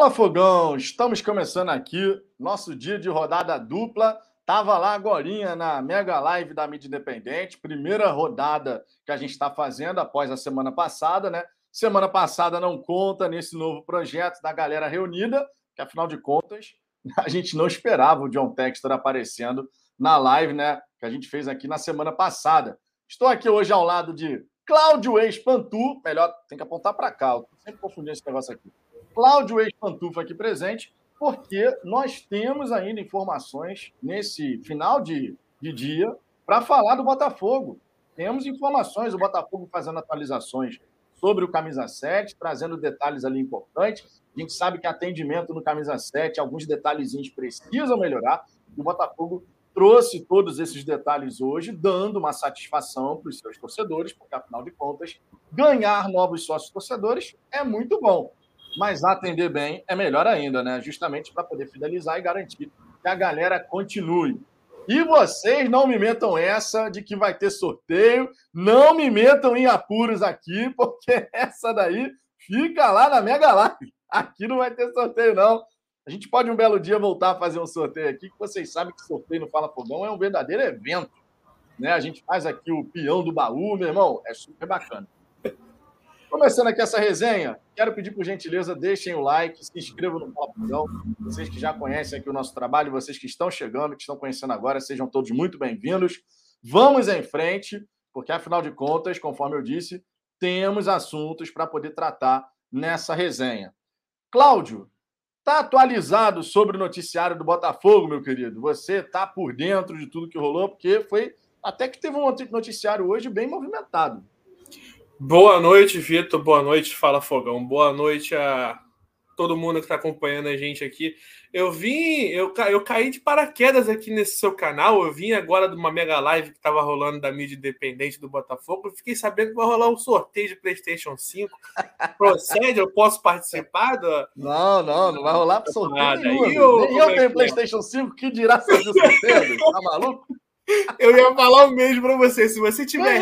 Fala Fogão, estamos começando aqui nosso dia de rodada dupla. Tava lá agora na mega live da mídia independente, primeira rodada que a gente está fazendo após a semana passada, né? Semana passada não conta nesse novo projeto da galera reunida, que afinal de contas a gente não esperava o John Textor aparecendo na live, né? Que a gente fez aqui na semana passada. Estou aqui hoje ao lado de Cláudio Ex-Pantu, melhor, tem que apontar para cá, eu sempre confundindo esse negócio aqui. Cláudio Ex-Pantufa aqui presente, porque nós temos ainda informações nesse final de, de dia para falar do Botafogo. Temos informações, o Botafogo fazendo atualizações sobre o Camisa 7, trazendo detalhes ali importantes. A gente sabe que atendimento no Camisa 7, alguns detalhezinhos precisam melhorar. O Botafogo trouxe todos esses detalhes hoje, dando uma satisfação para os seus torcedores, porque, afinal de contas, ganhar novos sócios torcedores é muito bom. Mas atender bem é melhor ainda, né? Justamente para poder fidelizar e garantir que a galera continue. E vocês não me metam essa de que vai ter sorteio, não me metam em apuros aqui, porque essa daí fica lá na Mega Live. Aqui não vai ter sorteio, não. A gente pode um belo dia voltar a fazer um sorteio aqui, que vocês sabem que sorteio no Fala Fogão é um verdadeiro evento. Né? A gente faz aqui o peão do baú, meu irmão, é super bacana. Começando aqui essa resenha, quero pedir por gentileza, deixem o like, se inscrevam no Fogão. Vocês que já conhecem aqui o nosso trabalho, vocês que estão chegando, que estão conhecendo agora, sejam todos muito bem-vindos. Vamos em frente, porque afinal de contas, conforme eu disse, temos assuntos para poder tratar nessa resenha. Cláudio, tá atualizado sobre o noticiário do Botafogo, meu querido? Você tá por dentro de tudo que rolou, porque foi até que teve um noticiário hoje bem movimentado. Boa noite, Vitor. Boa noite, Fala Fogão. Boa noite a todo mundo que está acompanhando a gente aqui. Eu vim, eu, eu caí de paraquedas aqui nesse seu canal. Eu vim agora de uma mega live que estava rolando da mídia independente do Botafogo. Eu fiquei sabendo que vai rolar um sorteio de PlayStation 5. Procede? Eu posso participar? Do... Não, não, não vai rolar sorteio. Ah, nenhum. eu, eu tenho é, é PlayStation 5, que dirá fazer sorteio? Tá maluco? Eu ia falar o mesmo para você. Se você tiver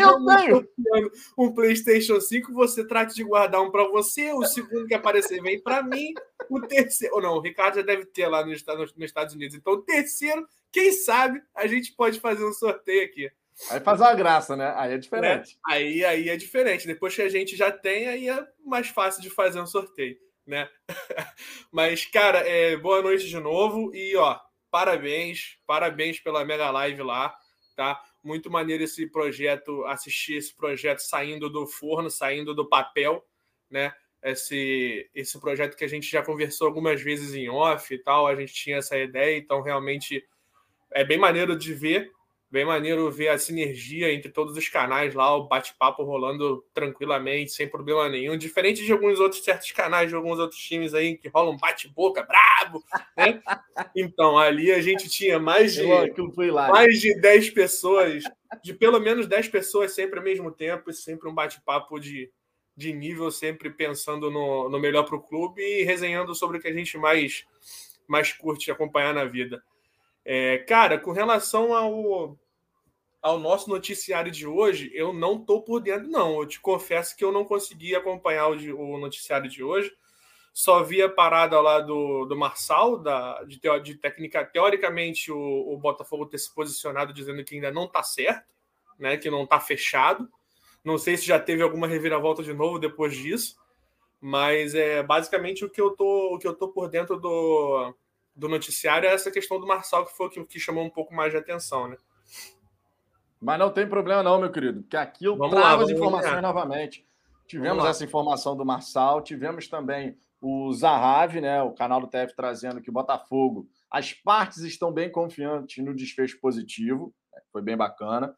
um PlayStation 5, você trate de guardar um para você, o segundo que aparecer vem para mim, o terceiro. Ou não, o Ricardo já deve ter lá nos, nos Estados Unidos. Então, o terceiro, quem sabe, a gente pode fazer um sorteio aqui. Aí faz uma graça, né? Aí é diferente. É, aí, aí é diferente. Depois que a gente já tem, aí é mais fácil de fazer um sorteio, né? Mas, cara, é, boa noite de novo. E, ó, parabéns, parabéns pela mega live lá, tá? Muito maneiro esse projeto, assistir esse projeto saindo do forno, saindo do papel, né? Esse, esse projeto que a gente já conversou algumas vezes em off e tal, a gente tinha essa ideia, então realmente é bem maneiro de ver Bem maneiro ver a sinergia entre todos os canais lá, o bate-papo rolando tranquilamente, sem problema nenhum. Diferente de alguns outros certos canais de alguns outros times aí que rolam bate-boca brabo, né? Então, ali a gente tinha mais de, mais de 10 pessoas, de pelo menos 10 pessoas sempre ao mesmo tempo, sempre um bate-papo de, de nível, sempre pensando no, no melhor para o clube e resenhando sobre o que a gente mais, mais curte acompanhar na vida. É, cara, com relação ao, ao nosso noticiário de hoje, eu não tô por dentro, não. Eu te confesso que eu não consegui acompanhar o, o noticiário de hoje. Só vi a parada lá do, do Marçal, da, de, de técnica. Teoricamente, o, o Botafogo ter se posicionado dizendo que ainda não tá certo, né? Que não tá fechado. Não sei se já teve alguma reviravolta de novo depois disso. Mas é basicamente o que eu tô, o que eu tô por dentro do, do noticiário é essa questão do Marçal, que foi o que, que chamou um pouco mais de atenção, né? Mas não tem problema, não, meu querido, porque aqui eu vamos trago lá, as informações novamente. Tivemos essa informação do Marçal, tivemos também o Zahavi, né, o canal do TF trazendo que o Botafogo, as partes estão bem confiantes no desfecho positivo, né, foi bem bacana.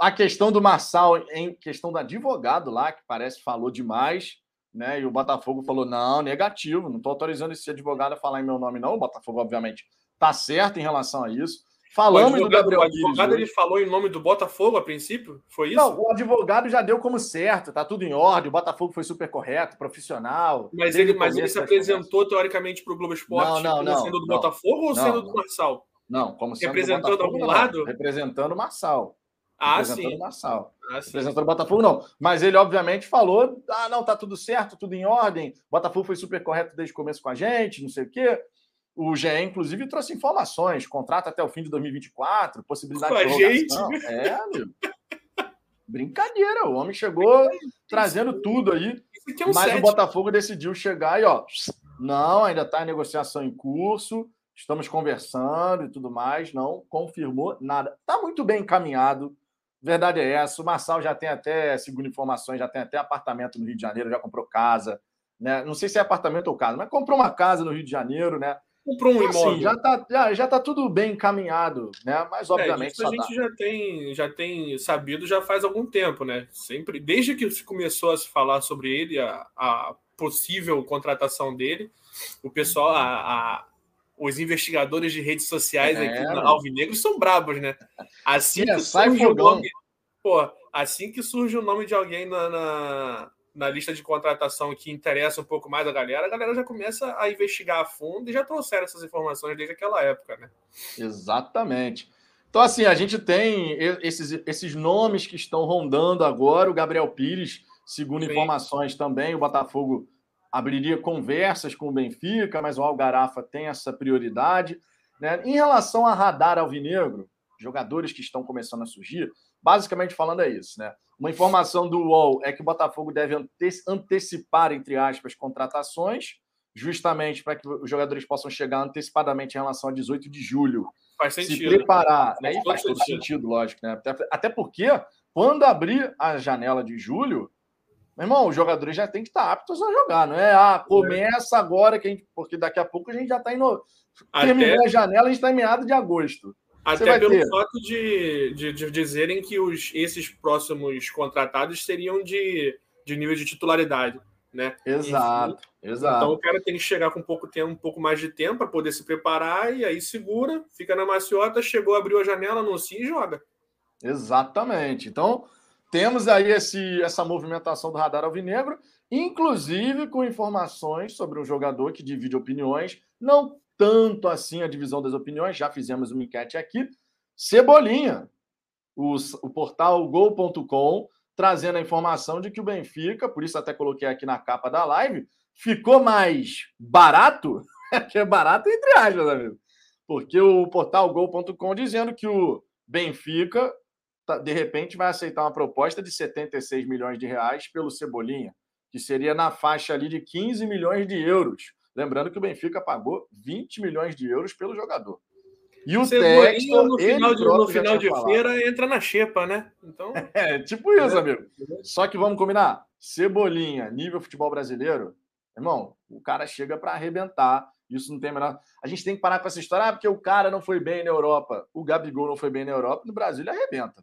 A questão do Marçal, em questão do advogado lá, que parece falou demais, né? E o Botafogo falou: não, negativo, não estou autorizando esse advogado a falar em meu nome, não. O Botafogo, obviamente, está certo em relação a isso. Falamos do Gabriel O advogado ele falou em nome do Botafogo a princípio? Foi isso? Não, o advogado já deu como certo, tá tudo em ordem. O Botafogo foi super correto, profissional. Mas ele, mas ele se apresentou teoricamente para o Globo Esporte não, não, sendo do não, Botafogo ou sendo do Marçal? Não, como sendo Representando algum lado? Representando o Marçal. Ah, sim. Marçal. Ah, o Botafogo, não. Mas ele, obviamente, falou: ah, não, tá tudo certo, tudo em ordem. O Botafogo foi super correto desde o começo com a gente, não sei o quê. O GE, inclusive, trouxe informações, contrato até o fim de 2024, possibilidade com de prorrogação. Gente. É, amigo. Brincadeira, o homem chegou trazendo tudo aí. É um mas set. o Botafogo decidiu chegar e, ó, não, ainda está em negociação em curso, estamos conversando e tudo mais, não confirmou nada. Está muito bem encaminhado, verdade é essa. O Marçal já tem até, segundo informações, já tem até apartamento no Rio de Janeiro, já comprou casa, né? Não sei se é apartamento ou casa, mas comprou uma casa no Rio de Janeiro, né? comprou um então, assim, imóvel. Assim, já está já, já tá tudo bem encaminhado, né? Mas obviamente. É, a gente já tem, já tem sabido já faz algum tempo, né? Sempre, desde que se começou a se falar sobre ele, a, a possível contratação dele, o pessoal, a, a os investigadores de redes sociais é, aqui na Alvinegro são brabos, né? Assim que surge o nome, pô, assim que surge o nome de alguém na, na na lista de contratação que interessa um pouco mais a galera, a galera já começa a investigar a fundo e já trouxeram essas informações desde aquela época, né? Exatamente. Então, assim, a gente tem esses, esses nomes que estão rondando agora. O Gabriel Pires, segundo Sim. informações também, o Botafogo abriria conversas com o Benfica, mas o Algarafa tem essa prioridade. Né? Em relação a radar alvinegro, jogadores que estão começando a surgir, basicamente falando é isso, né? Uma informação do UOL é que o Botafogo deve antecipar, entre aspas, contratações, justamente para que os jogadores possam chegar antecipadamente em relação a 18 de julho. Faz sentido. Se preparar, né? E faz todo sentido, lógico, né? Até porque, quando abrir a janela de julho, meu irmão, os jogadores já têm que estar aptos a jogar, não é? Ah, começa agora, que a gente, porque daqui a pouco a gente já está indo. Terminou Até... a janela, a gente está em meados de agosto. Até pelo ter. fato de, de, de, dizerem que os, esses próximos contratados seriam de, de nível de titularidade. Né? Exato, Enfim, exato. Então o cara tem que chegar com um pouco tempo, um pouco mais de tempo para poder se preparar e aí segura, fica na maciota, chegou, abriu a janela, anuncia e joga. Exatamente. Então temos aí esse, essa movimentação do radar alvinegro, inclusive com informações sobre um jogador que divide opiniões, não tanto assim a divisão das opiniões, já fizemos uma enquete aqui. Cebolinha, o, o portal gol.com, trazendo a informação de que o Benfica, por isso até coloquei aqui na capa da live, ficou mais barato, que é barato entre aspas, amigo, porque o portal gol.com dizendo que o Benfica, de repente, vai aceitar uma proposta de 76 milhões de reais pelo Cebolinha, que seria na faixa ali de 15 milhões de euros. Lembrando que o Benfica pagou 20 milhões de euros pelo jogador. E o Textor, no final de, no final de feira, entra na xepa, né? Então... É, tipo isso, é. amigo. Só que vamos combinar. Cebolinha, nível futebol brasileiro, irmão, o cara chega para arrebentar. Isso não tem a menor. A gente tem que parar com essa história, ah, porque o cara não foi bem na Europa, o Gabigol não foi bem na Europa, no Brasil ele arrebenta.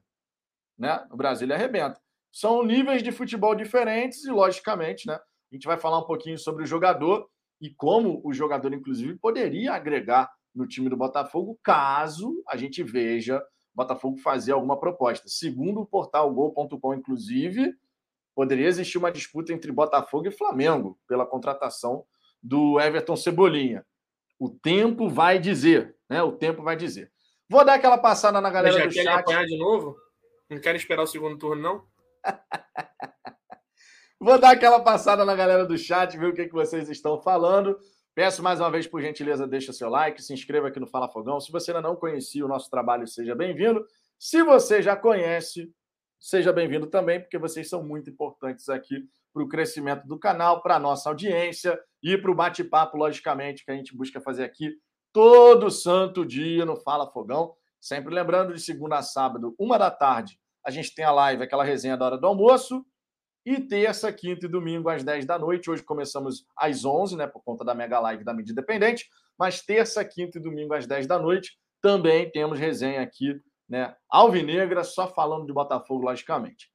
Né? No Brasil ele arrebenta. São níveis de futebol diferentes e, logicamente, né? A gente vai falar um pouquinho sobre o jogador e como o jogador, inclusive, poderia agregar no time do Botafogo caso a gente veja o Botafogo fazer alguma proposta. Segundo o portal gol.com, inclusive, poderia existir uma disputa entre Botafogo e Flamengo pela contratação do Everton Cebolinha. O tempo vai dizer, né? O tempo vai dizer. Vou dar aquela passada na galera já do chat. apanhar de novo? Não quer esperar o segundo turno, não? Vou dar aquela passada na galera do chat, ver o que, que vocês estão falando. Peço mais uma vez, por gentileza, deixa seu like, se inscreva aqui no Fala Fogão. Se você ainda não conhecia o nosso trabalho, seja bem-vindo. Se você já conhece, seja bem-vindo também, porque vocês são muito importantes aqui para o crescimento do canal, para a nossa audiência e para o bate-papo, logicamente, que a gente busca fazer aqui todo santo dia no Fala Fogão. Sempre lembrando, de segunda a sábado, uma da tarde, a gente tem a live, aquela resenha da hora do almoço. E terça, quinta e domingo às 10 da noite. Hoje começamos às 11, né, por conta da mega live da mídia independente. Mas terça, quinta e domingo às 10 da noite também temos resenha aqui, né, Alvinegra, só falando de Botafogo, logicamente.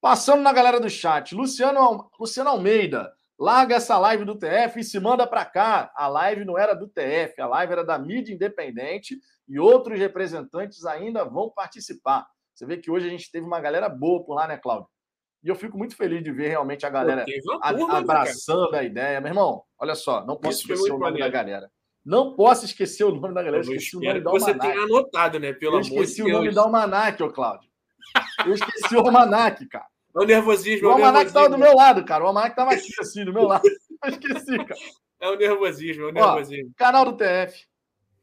Passando na galera do chat, Luciano, Luciano Almeida, larga essa live do TF e se manda para cá. A live não era do TF, a live era da mídia independente e outros representantes ainda vão participar. Você vê que hoje a gente teve uma galera boa por lá, né, Cláudio? E eu fico muito feliz de ver realmente a galera turma, abraçando né, a ideia. Meu irmão, olha só, não posso Isso esquecer o nome maneiro. da galera. Não posso esquecer o nome da galera. Eu esqueci o nome da Você tem anotado, né? Pelo eu esqueci o nome da Almanac, ô Cláudio. Eu esqueci o Almanac, cara. É o nervosismo. O é Almanac nervosismo. estava do meu lado, cara. O Almanac estava aqui, assim, do meu lado. Eu esqueci, cara. É o nervosismo, é o Ó, nervosismo. canal do TF.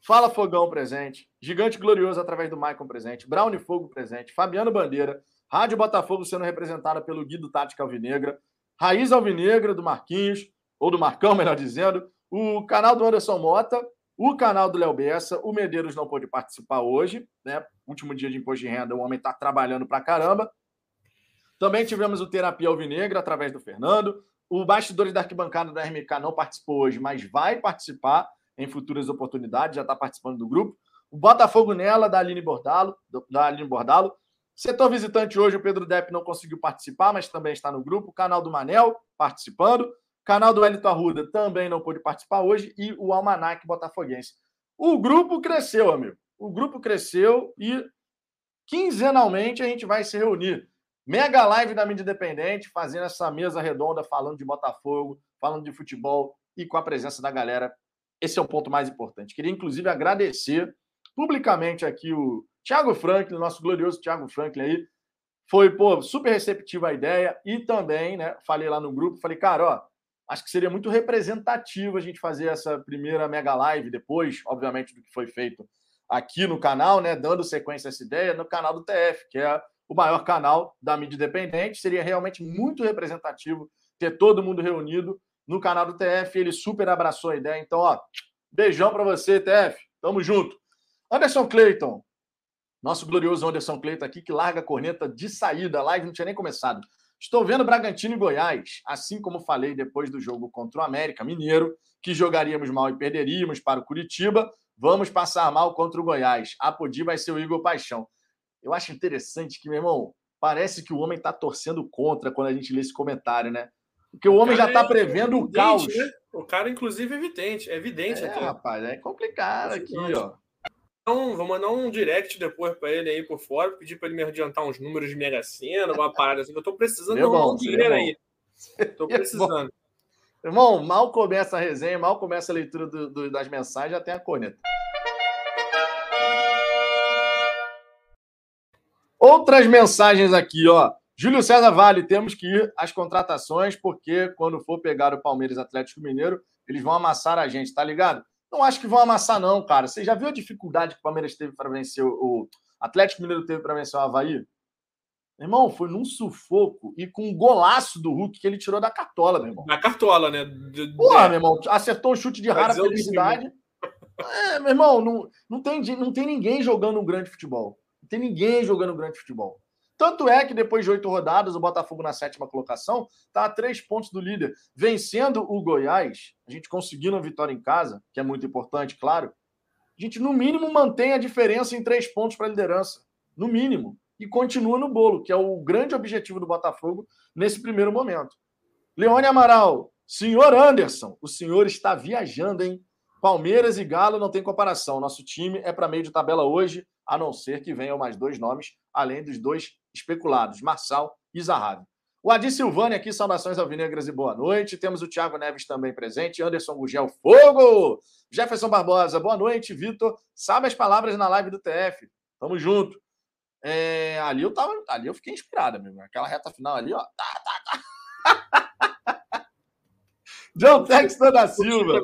Fala Fogão presente. Gigante Glorioso através do Maicon presente. Brown Fogo presente. Fabiano Bandeira. Rádio Botafogo sendo representada pelo Guido Tática Alvinegra. Raiz Alvinegra do Marquinhos, ou do Marcão, melhor dizendo. O canal do Anderson Mota. O canal do Léo Bessa. O Medeiros não pôde participar hoje, né? Último dia de imposto de renda, o homem está trabalhando pra caramba. Também tivemos o Terapia Alvinegra através do Fernando. O Bastidores da Arquibancada da RMK não participou hoje, mas vai participar em futuras oportunidades, já está participando do grupo. O Botafogo nela, da Aline Bordalo, da Aline Bordalo. Setor visitante hoje, o Pedro Depp não conseguiu participar, mas também está no grupo. O canal do Manel participando. O canal do Elito Arruda também não pôde participar hoje. E o Almanac Botafoguense. O grupo cresceu, amigo. O grupo cresceu e quinzenalmente a gente vai se reunir. Mega live da mídia independente, fazendo essa mesa redonda, falando de Botafogo, falando de futebol e com a presença da galera. Esse é o ponto mais importante. Queria, inclusive, agradecer publicamente aqui o Thiago Franklin, nosso glorioso Thiago Franklin aí. Foi, pô, super receptivo a ideia e também, né, falei lá no grupo, falei, cara, ó, acho que seria muito representativo a gente fazer essa primeira mega live depois, obviamente, do que foi feito aqui no canal, né, dando sequência a essa ideia no canal do TF, que é o maior canal da mídia independente. Seria realmente muito representativo ter todo mundo reunido no canal do TF. Ele super abraçou a ideia. Então, ó, beijão para você, TF. Tamo junto. Anderson Clayton, nosso glorioso Anderson Cleiton aqui, que larga a corneta de saída. A live não tinha nem começado. Estou vendo Bragantino e Goiás, assim como falei depois do jogo contra o América Mineiro, que jogaríamos mal e perderíamos para o Curitiba. Vamos passar mal contra o Goiás. A Podi vai ser o Igor Paixão. Eu acho interessante que, meu irmão, parece que o homem está torcendo contra quando a gente lê esse comentário, né? Porque o, o homem já está é prevendo o caos. Né? O cara, inclusive, é evidente. É evidente é, aqui. rapaz, é complicado aqui, ó. Então, vou mandar um direct depois para ele aí por fora, pedir para ele me adiantar uns números de Mega Sena, uma parada assim, eu tô precisando de um dinheiro aí. Tô precisando. Irmão, mal começa a resenha, mal começa a leitura do, do, das mensagens, já tem a corneta. Outras mensagens aqui, ó. Júlio César Vale, temos que ir às contratações, porque quando for pegar o Palmeiras Atlético Mineiro, eles vão amassar a gente, tá ligado? Não acho que vão amassar, não, cara. Você já viu a dificuldade que o Palmeiras teve para vencer o Atlético Mineiro teve para vencer o Havaí? Irmão, foi num sufoco e com um golaço do Hulk que ele tirou da cartola, meu irmão. Da cartola, né? De... Porra, meu irmão, acertou o chute de rara felicidade. É, meu irmão, não, não, tem, não tem ninguém jogando um grande futebol. Não tem ninguém jogando um grande futebol. Tanto é que depois de oito rodadas, o Botafogo na sétima colocação está a três pontos do líder. Vencendo o Goiás, a gente conseguindo a vitória em casa, que é muito importante, claro. A gente, no mínimo, mantém a diferença em três pontos para a liderança. No mínimo. E continua no bolo, que é o grande objetivo do Botafogo nesse primeiro momento. Leone Amaral, senhor Anderson, o senhor está viajando, hein? Palmeiras e Galo não tem comparação. Nosso time é para meio de tabela hoje, a não ser que venham mais dois nomes, além dos dois especulados, Marçal e Zahavi. O Adi Silvani aqui, saudações alvinegras e boa noite. Temos o Thiago Neves também presente, Anderson Gugel, fogo! Jefferson Barbosa, boa noite, Vitor. Sabe as palavras na live do TF. Tamo junto. É, ali eu tava, ali eu fiquei inspirada mesmo. Aquela reta final ali, ó. Tá, tá, tá. John Texton da Silva.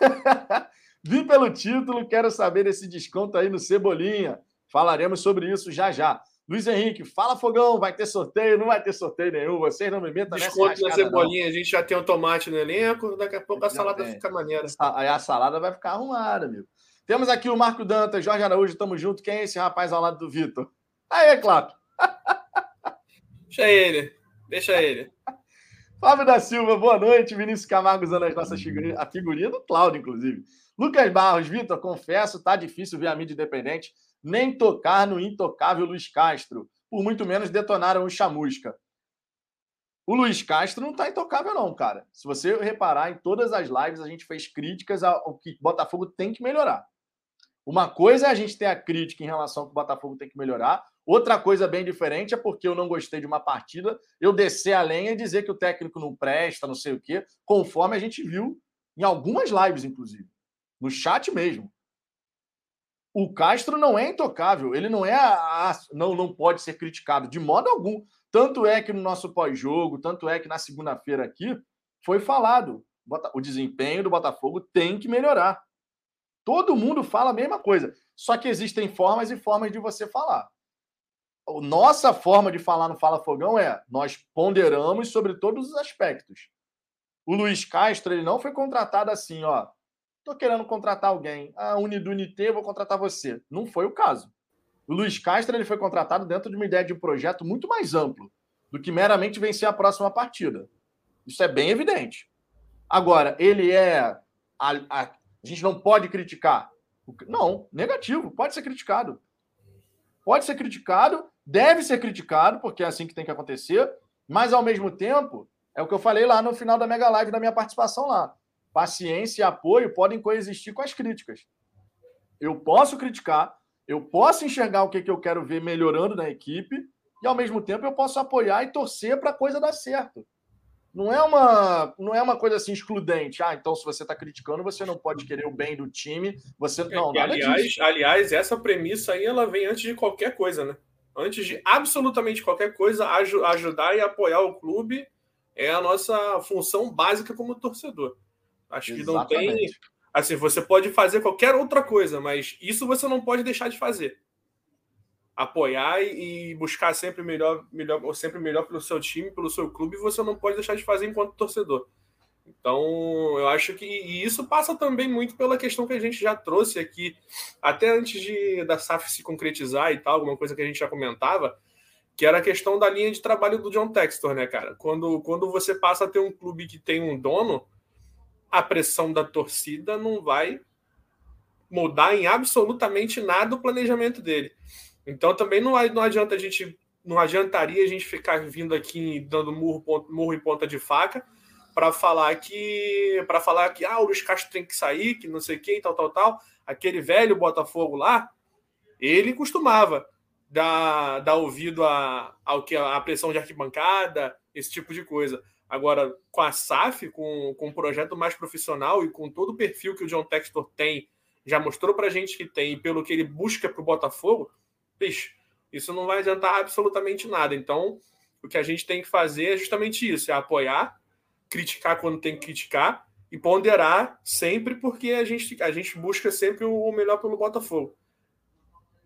Vim pelo título, quero saber esse desconto aí no Cebolinha. Falaremos sobre isso já já. Luiz Henrique, fala fogão, vai ter sorteio? Não vai ter sorteio nenhum, vocês não me metam nessa Desconto na cebolinha, não. a gente já tem o um tomate no elenco, daqui a pouco a salada tem. fica maneira. Aí a salada vai ficar arrumada, amigo. Temos aqui o Marco Dantas, Jorge Araújo, tamo junto. Quem é esse rapaz ao lado do Vitor? Aí, claro. Deixa ele, deixa ele. Fábio da Silva, boa noite. Vinícius Camargo usando as nossas figurinhas, a figurinha do Cláudio, inclusive. Lucas Barros, Vitor, confesso, tá difícil ver a mídia independente nem tocar no intocável Luiz Castro, por muito menos detonaram o Chamusca. O Luiz Castro não está intocável, não, cara. Se você reparar, em todas as lives a gente fez críticas ao que Botafogo tem que melhorar. Uma coisa é a gente ter a crítica em relação ao que o Botafogo tem que melhorar. Outra coisa bem diferente é porque eu não gostei de uma partida, eu descer a lenha e dizer que o técnico não presta, não sei o quê, conforme a gente viu em algumas lives, inclusive. No chat mesmo. O Castro não é intocável, ele não é a, a, não não pode ser criticado de modo algum. Tanto é que no nosso pós-jogo, tanto é que na segunda-feira aqui foi falado, o desempenho do Botafogo tem que melhorar. Todo mundo fala a mesma coisa, só que existem formas e formas de você falar. Nossa forma de falar no Fala Fogão é nós ponderamos sobre todos os aspectos. O Luiz Castro ele não foi contratado assim, ó. Tô querendo contratar alguém. A ah, Unidunité, vou contratar você. Não foi o caso. O Luiz Castro ele foi contratado dentro de uma ideia de um projeto muito mais amplo do que meramente vencer a próxima partida. Isso é bem evidente. Agora, ele é. A, a, a gente não pode criticar. Não, negativo, pode ser criticado. Pode ser criticado, deve ser criticado, porque é assim que tem que acontecer, mas ao mesmo tempo, é o que eu falei lá no final da Mega Live da minha participação lá. Paciência e apoio podem coexistir com as críticas. Eu posso criticar, eu posso enxergar o que, que eu quero ver melhorando na equipe, e ao mesmo tempo eu posso apoiar e torcer para a coisa dar certo. Não é uma não é uma coisa assim excludente. Ah, então se você está criticando, você não pode querer o bem do time. Você não. É, aliás, disso. aliás, essa premissa aí ela vem antes de qualquer coisa, né? Antes de absolutamente qualquer coisa, aj ajudar e apoiar o clube é a nossa função básica como torcedor. Acho Exatamente. que não tem. Assim, você pode fazer qualquer outra coisa, mas isso você não pode deixar de fazer. Apoiar e buscar sempre melhor, melhor, sempre melhor pelo seu time, pelo seu clube, você não pode deixar de fazer enquanto torcedor. Então, eu acho que e isso passa também muito pela questão que a gente já trouxe aqui, até antes de da SAF se concretizar e tal, alguma coisa que a gente já comentava, que era a questão da linha de trabalho do John Textor, né, cara? Quando, quando você passa a ter um clube que tem um dono, a pressão da torcida não vai mudar em absolutamente nada o planejamento dele. Então também não, não adianta a gente não adiantaria a gente ficar vindo aqui dando murro, murro em ponta de faca para falar que para falar que ah, o Luiz Castro tem que sair, que não sei quem, tal, tal, tal. Aquele velho Botafogo lá, ele costumava dar, dar ouvido a, ao que a pressão de arquibancada, esse tipo de coisa. Agora, com a SAF, com, com um projeto mais profissional e com todo o perfil que o John Textor tem, já mostrou para a gente que tem, e pelo que ele busca para o Botafogo, bicho, isso não vai adiantar absolutamente nada. Então, o que a gente tem que fazer é justamente isso: é apoiar, criticar quando tem que criticar e ponderar sempre, porque a gente, a gente busca sempre o melhor pelo Botafogo.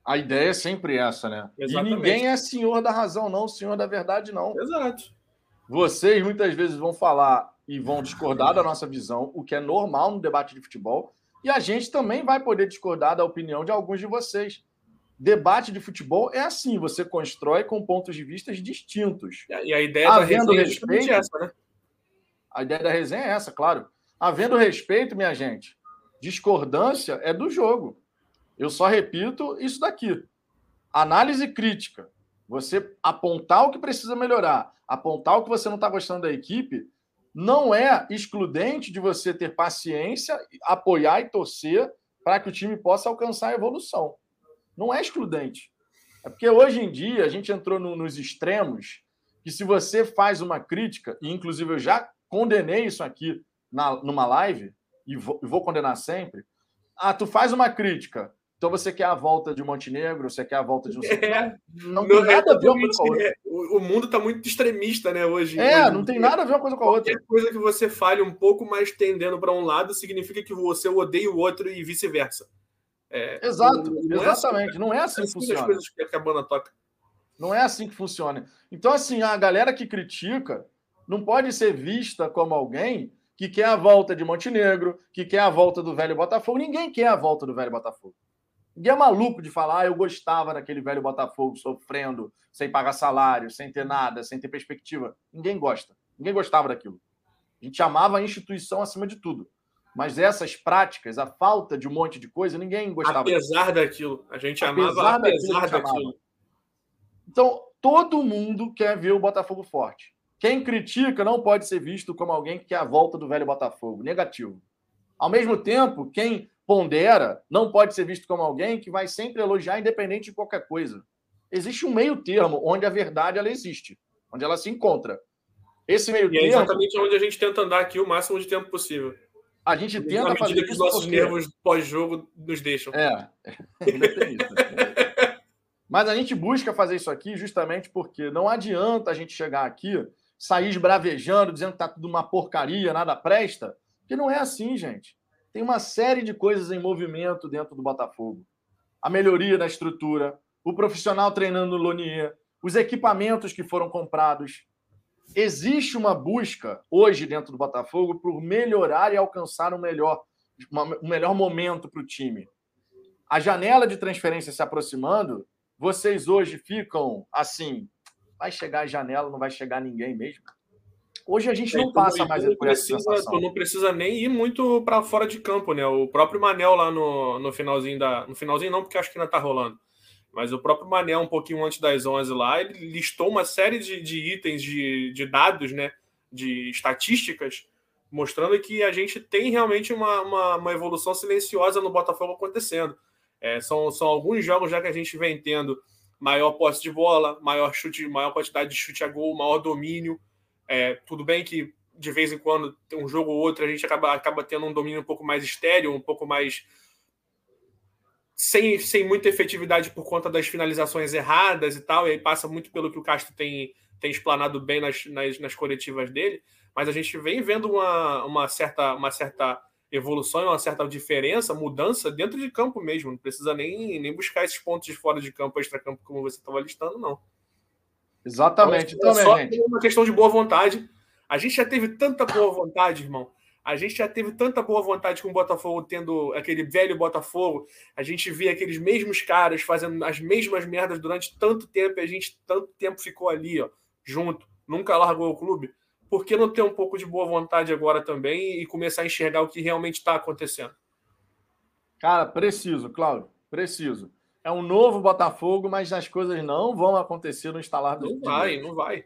A ideia é sempre essa, né? Exatamente. E ninguém é senhor da razão, não, senhor da verdade, não. Exato. Vocês muitas vezes vão falar e vão discordar da nossa visão, o que é normal no debate de futebol, e a gente também vai poder discordar da opinião de alguns de vocês. Debate de futebol é assim, você constrói com pontos de vista distintos. E a ideia Havendo da respeito, é essa, né? A ideia da resenha é essa, claro. Havendo respeito, minha gente, discordância é do jogo. Eu só repito isso daqui. Análise crítica. Você apontar o que precisa melhorar, apontar o que você não está gostando da equipe, não é excludente de você ter paciência, apoiar e torcer para que o time possa alcançar a evolução. Não é excludente. É porque hoje em dia a gente entrou no, nos extremos que se você faz uma crítica, e inclusive eu já condenei isso aqui na, numa live, e vou, vou condenar sempre. Ah, tu faz uma crítica, então você quer a volta de Montenegro, você quer a volta de um é, não, tem nada a ver uma coisa com a outra. É, o mundo está muito extremista, né, hoje. É, hoje não tem nada a ver uma coisa com a outra. Qualquer coisa que você fale um pouco mais tendendo para um lado significa que você odeia o outro e vice-versa. É, Exato, não, não exatamente. É assim, não é assim, que funciona. As coisas que a banda toca. Não é assim que funciona. Então, assim, a galera que critica não pode ser vista como alguém que quer a volta de Montenegro, que quer a volta do velho Botafogo. Ninguém quer a volta do velho Botafogo. Ninguém é maluco de falar, ah, eu gostava daquele velho Botafogo sofrendo, sem pagar salário, sem ter nada, sem ter perspectiva. Ninguém gosta. Ninguém gostava daquilo. A gente amava a instituição acima de tudo. Mas essas práticas, a falta de um monte de coisa, ninguém gostava. Apesar daquilo. A gente apesar amava apesar daquilo. daquilo. Então, todo mundo quer ver o Botafogo forte. Quem critica não pode ser visto como alguém que quer a volta do velho Botafogo. Negativo. Ao mesmo tempo, quem pondera, não pode ser visto como alguém que vai sempre elogiar independente de qualquer coisa. Existe um meio termo onde a verdade ela existe, onde ela se encontra. Esse meio e termo. É exatamente onde a gente tenta andar aqui o máximo de tempo possível. A gente tenta fazer que os nossos porque... nervos pós-jogo nos deixam. É, ainda tem isso. Né? Mas a gente busca fazer isso aqui justamente porque não adianta a gente chegar aqui, sair esbravejando, dizendo que tá tudo uma porcaria, nada presta, porque não é assim, gente. Tem uma série de coisas em movimento dentro do Botafogo. A melhoria da estrutura, o profissional treinando no Lonier, os equipamentos que foram comprados, existe uma busca hoje dentro do Botafogo por melhorar e alcançar um melhor, um melhor momento para o time. A janela de transferência se aproximando, vocês hoje ficam assim: vai chegar a janela, não vai chegar ninguém mesmo. Hoje a gente é, não passa mais por precisa, essa sensação. Tu não precisa nem ir muito para fora de campo, né? O próprio Manel lá no, no finalzinho da. No finalzinho não, porque acho que ainda tá rolando. Mas o próprio Mané, um pouquinho antes das 11 lá, ele listou uma série de, de itens, de, de dados, né? De estatísticas, mostrando que a gente tem realmente uma, uma, uma evolução silenciosa no Botafogo acontecendo. É, são, são alguns jogos já que a gente vem tendo maior posse de bola, maior chute, maior quantidade de chute a gol, maior domínio. É, tudo bem que de vez em quando, um jogo ou outro, a gente acaba, acaba tendo um domínio um pouco mais estéreo, um pouco mais sem, sem muita efetividade por conta das finalizações erradas e tal, e aí passa muito pelo que o Castro tem, tem explanado bem nas, nas, nas coletivas dele, mas a gente vem vendo uma, uma, certa, uma certa evolução, uma certa diferença, mudança dentro de campo mesmo, não precisa nem, nem buscar esses pontos de fora de campo, extra-campo, como você estava listando, não. Exatamente. Então, é só uma questão de boa vontade. A gente já teve tanta boa vontade, irmão, a gente já teve tanta boa vontade com o Botafogo tendo aquele velho Botafogo. A gente vê aqueles mesmos caras fazendo as mesmas merdas durante tanto tempo e a gente tanto tempo ficou ali, ó, junto, nunca largou o clube. Por que não ter um pouco de boa vontade agora também e começar a enxergar o que realmente está acontecendo? Cara, preciso, Cláudio, preciso. É um novo Botafogo, mas as coisas não vão acontecer no instalar do Não vai, não vai.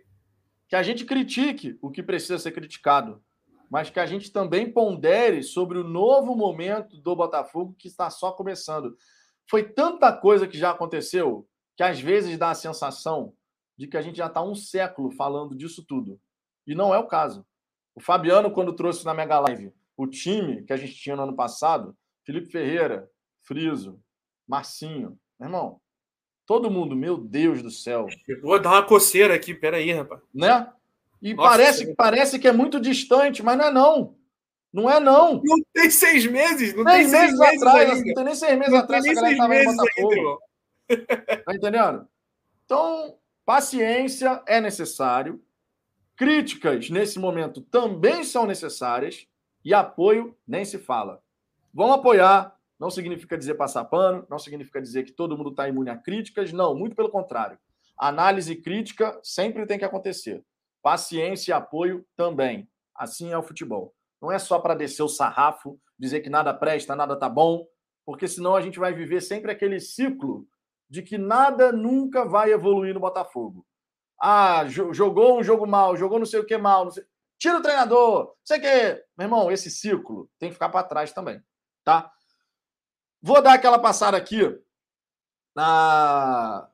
Que a gente critique o que precisa ser criticado mas que a gente também pondere sobre o novo momento do Botafogo que está só começando. Foi tanta coisa que já aconteceu que às vezes dá a sensação de que a gente já está um século falando disso tudo. E não é o caso. O Fabiano, quando trouxe na Mega Live o time que a gente tinha no ano passado, Felipe Ferreira, Friso, Marcinho, meu irmão, todo mundo, meu Deus do céu. Vou dar uma coceira aqui, peraí, rapaz. Né? E Nossa, parece, parece que é muito distante, mas não é não. Não é não. Não tem seis meses. Não seis tem seis meses, meses atrás. Ainda. Não tem nem seis meses não atrás que a galera estava no Botafogo. Tá entendendo? Então, paciência é necessário. Críticas, nesse momento, também são necessárias. E apoio nem se fala. Vamos apoiar. Não significa dizer passar pano, não significa dizer que todo mundo está imune a críticas. Não, muito pelo contrário. Análise crítica sempre tem que acontecer. Paciência e apoio também. Assim é o futebol. Não é só para descer o sarrafo, dizer que nada presta, nada tá bom, porque senão a gente vai viver sempre aquele ciclo de que nada nunca vai evoluir no Botafogo. Ah, jogou um jogo mal, jogou não sei o que mal, sei... tira o treinador, sei que. Meu irmão, esse ciclo tem que ficar para trás também, tá? Vou dar aquela passada aqui na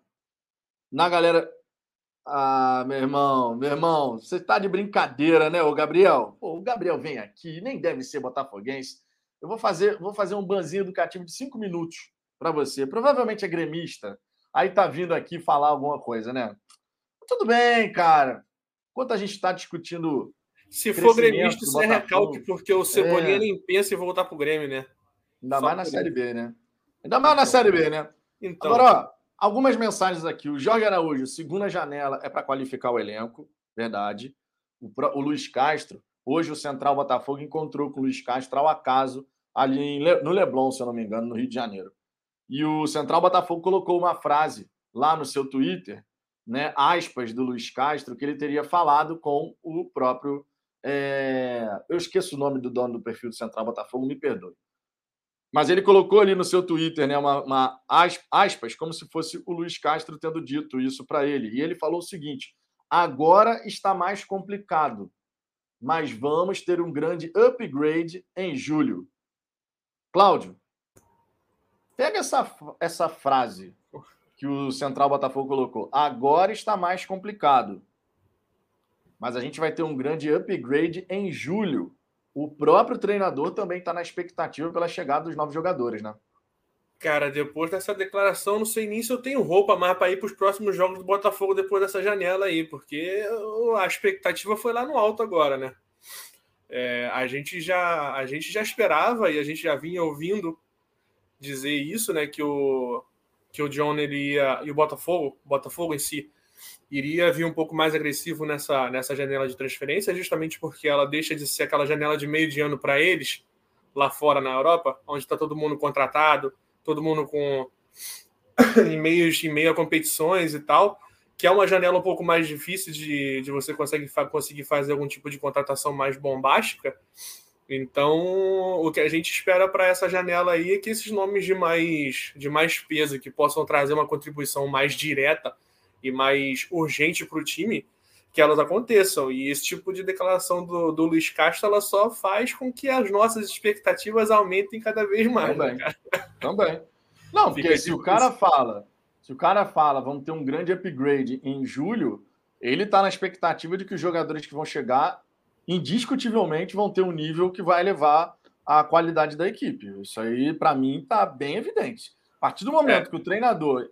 na galera ah, meu irmão, meu irmão, você tá de brincadeira, né, o Gabriel? Pô, o Gabriel vem aqui, nem deve ser botafoguense. Eu vou fazer, vou fazer um banzinho educativo de cinco minutos para você. Provavelmente é gremista. Aí tá vindo aqui falar alguma coisa, né? Tudo bem, cara. Enquanto a gente está discutindo. Se for gremista, isso é recalque, porque o Cebolinha é. nem pensa em voltar pro Grêmio, né? Ainda Só mais na Série B, né? Ainda mais na Série B, né? Então. Agora, ó, Algumas mensagens aqui. O Jorge Araújo, segunda janela é para qualificar o elenco, verdade. O, o, Luiz Castro, hoje o Central Botafogo encontrou com o Luiz Castro ao acaso ali em, no Leblon, se eu não me engano, no Rio de Janeiro. E o Central Botafogo colocou uma frase lá no seu Twitter, né, aspas do Luiz Castro, que ele teria falado com o próprio. É... Eu esqueço o nome do dono do perfil do Central Botafogo, me perdoe. Mas ele colocou ali no seu Twitter né, uma, uma aspas, como se fosse o Luiz Castro tendo dito isso para ele. E ele falou o seguinte: agora está mais complicado, mas vamos ter um grande upgrade em julho. Cláudio, pega essa, essa frase que o Central Botafogo colocou. Agora está mais complicado, mas a gente vai ter um grande upgrade em julho. O próprio treinador também está na expectativa pela chegada dos novos jogadores, né? Cara, depois dessa declaração, não sei nem se eu tenho roupa mais para ir para os próximos jogos do Botafogo depois dessa janela aí, porque a expectativa foi lá no alto agora, né? É, a, gente já, a gente já esperava e a gente já vinha ouvindo dizer isso, né? Que o, que o John ele ia, e o Botafogo, o Botafogo em si, iria vir um pouco mais agressivo nessa, nessa janela de transferência, justamente porque ela deixa de ser aquela janela de meio de ano para eles, lá fora na Europa, onde está todo mundo contratado, todo mundo com em, meios, em meio a competições e tal, que é uma janela um pouco mais difícil de, de você conseguir, conseguir fazer algum tipo de contratação mais bombástica. Então, o que a gente espera para essa janela aí é que esses nomes de mais, de mais peso, que possam trazer uma contribuição mais direta e mais urgente para o time, que elas aconteçam. E esse tipo de declaração do, do Luiz Castro ela só faz com que as nossas expectativas aumentem cada vez mais. Também. Né, Também. Não, porque se o cara fala, se o cara fala, vamos ter um grande upgrade em julho, ele está na expectativa de que os jogadores que vão chegar indiscutivelmente vão ter um nível que vai elevar a qualidade da equipe. Isso aí, para mim, está bem evidente. A partir do momento é. que o treinador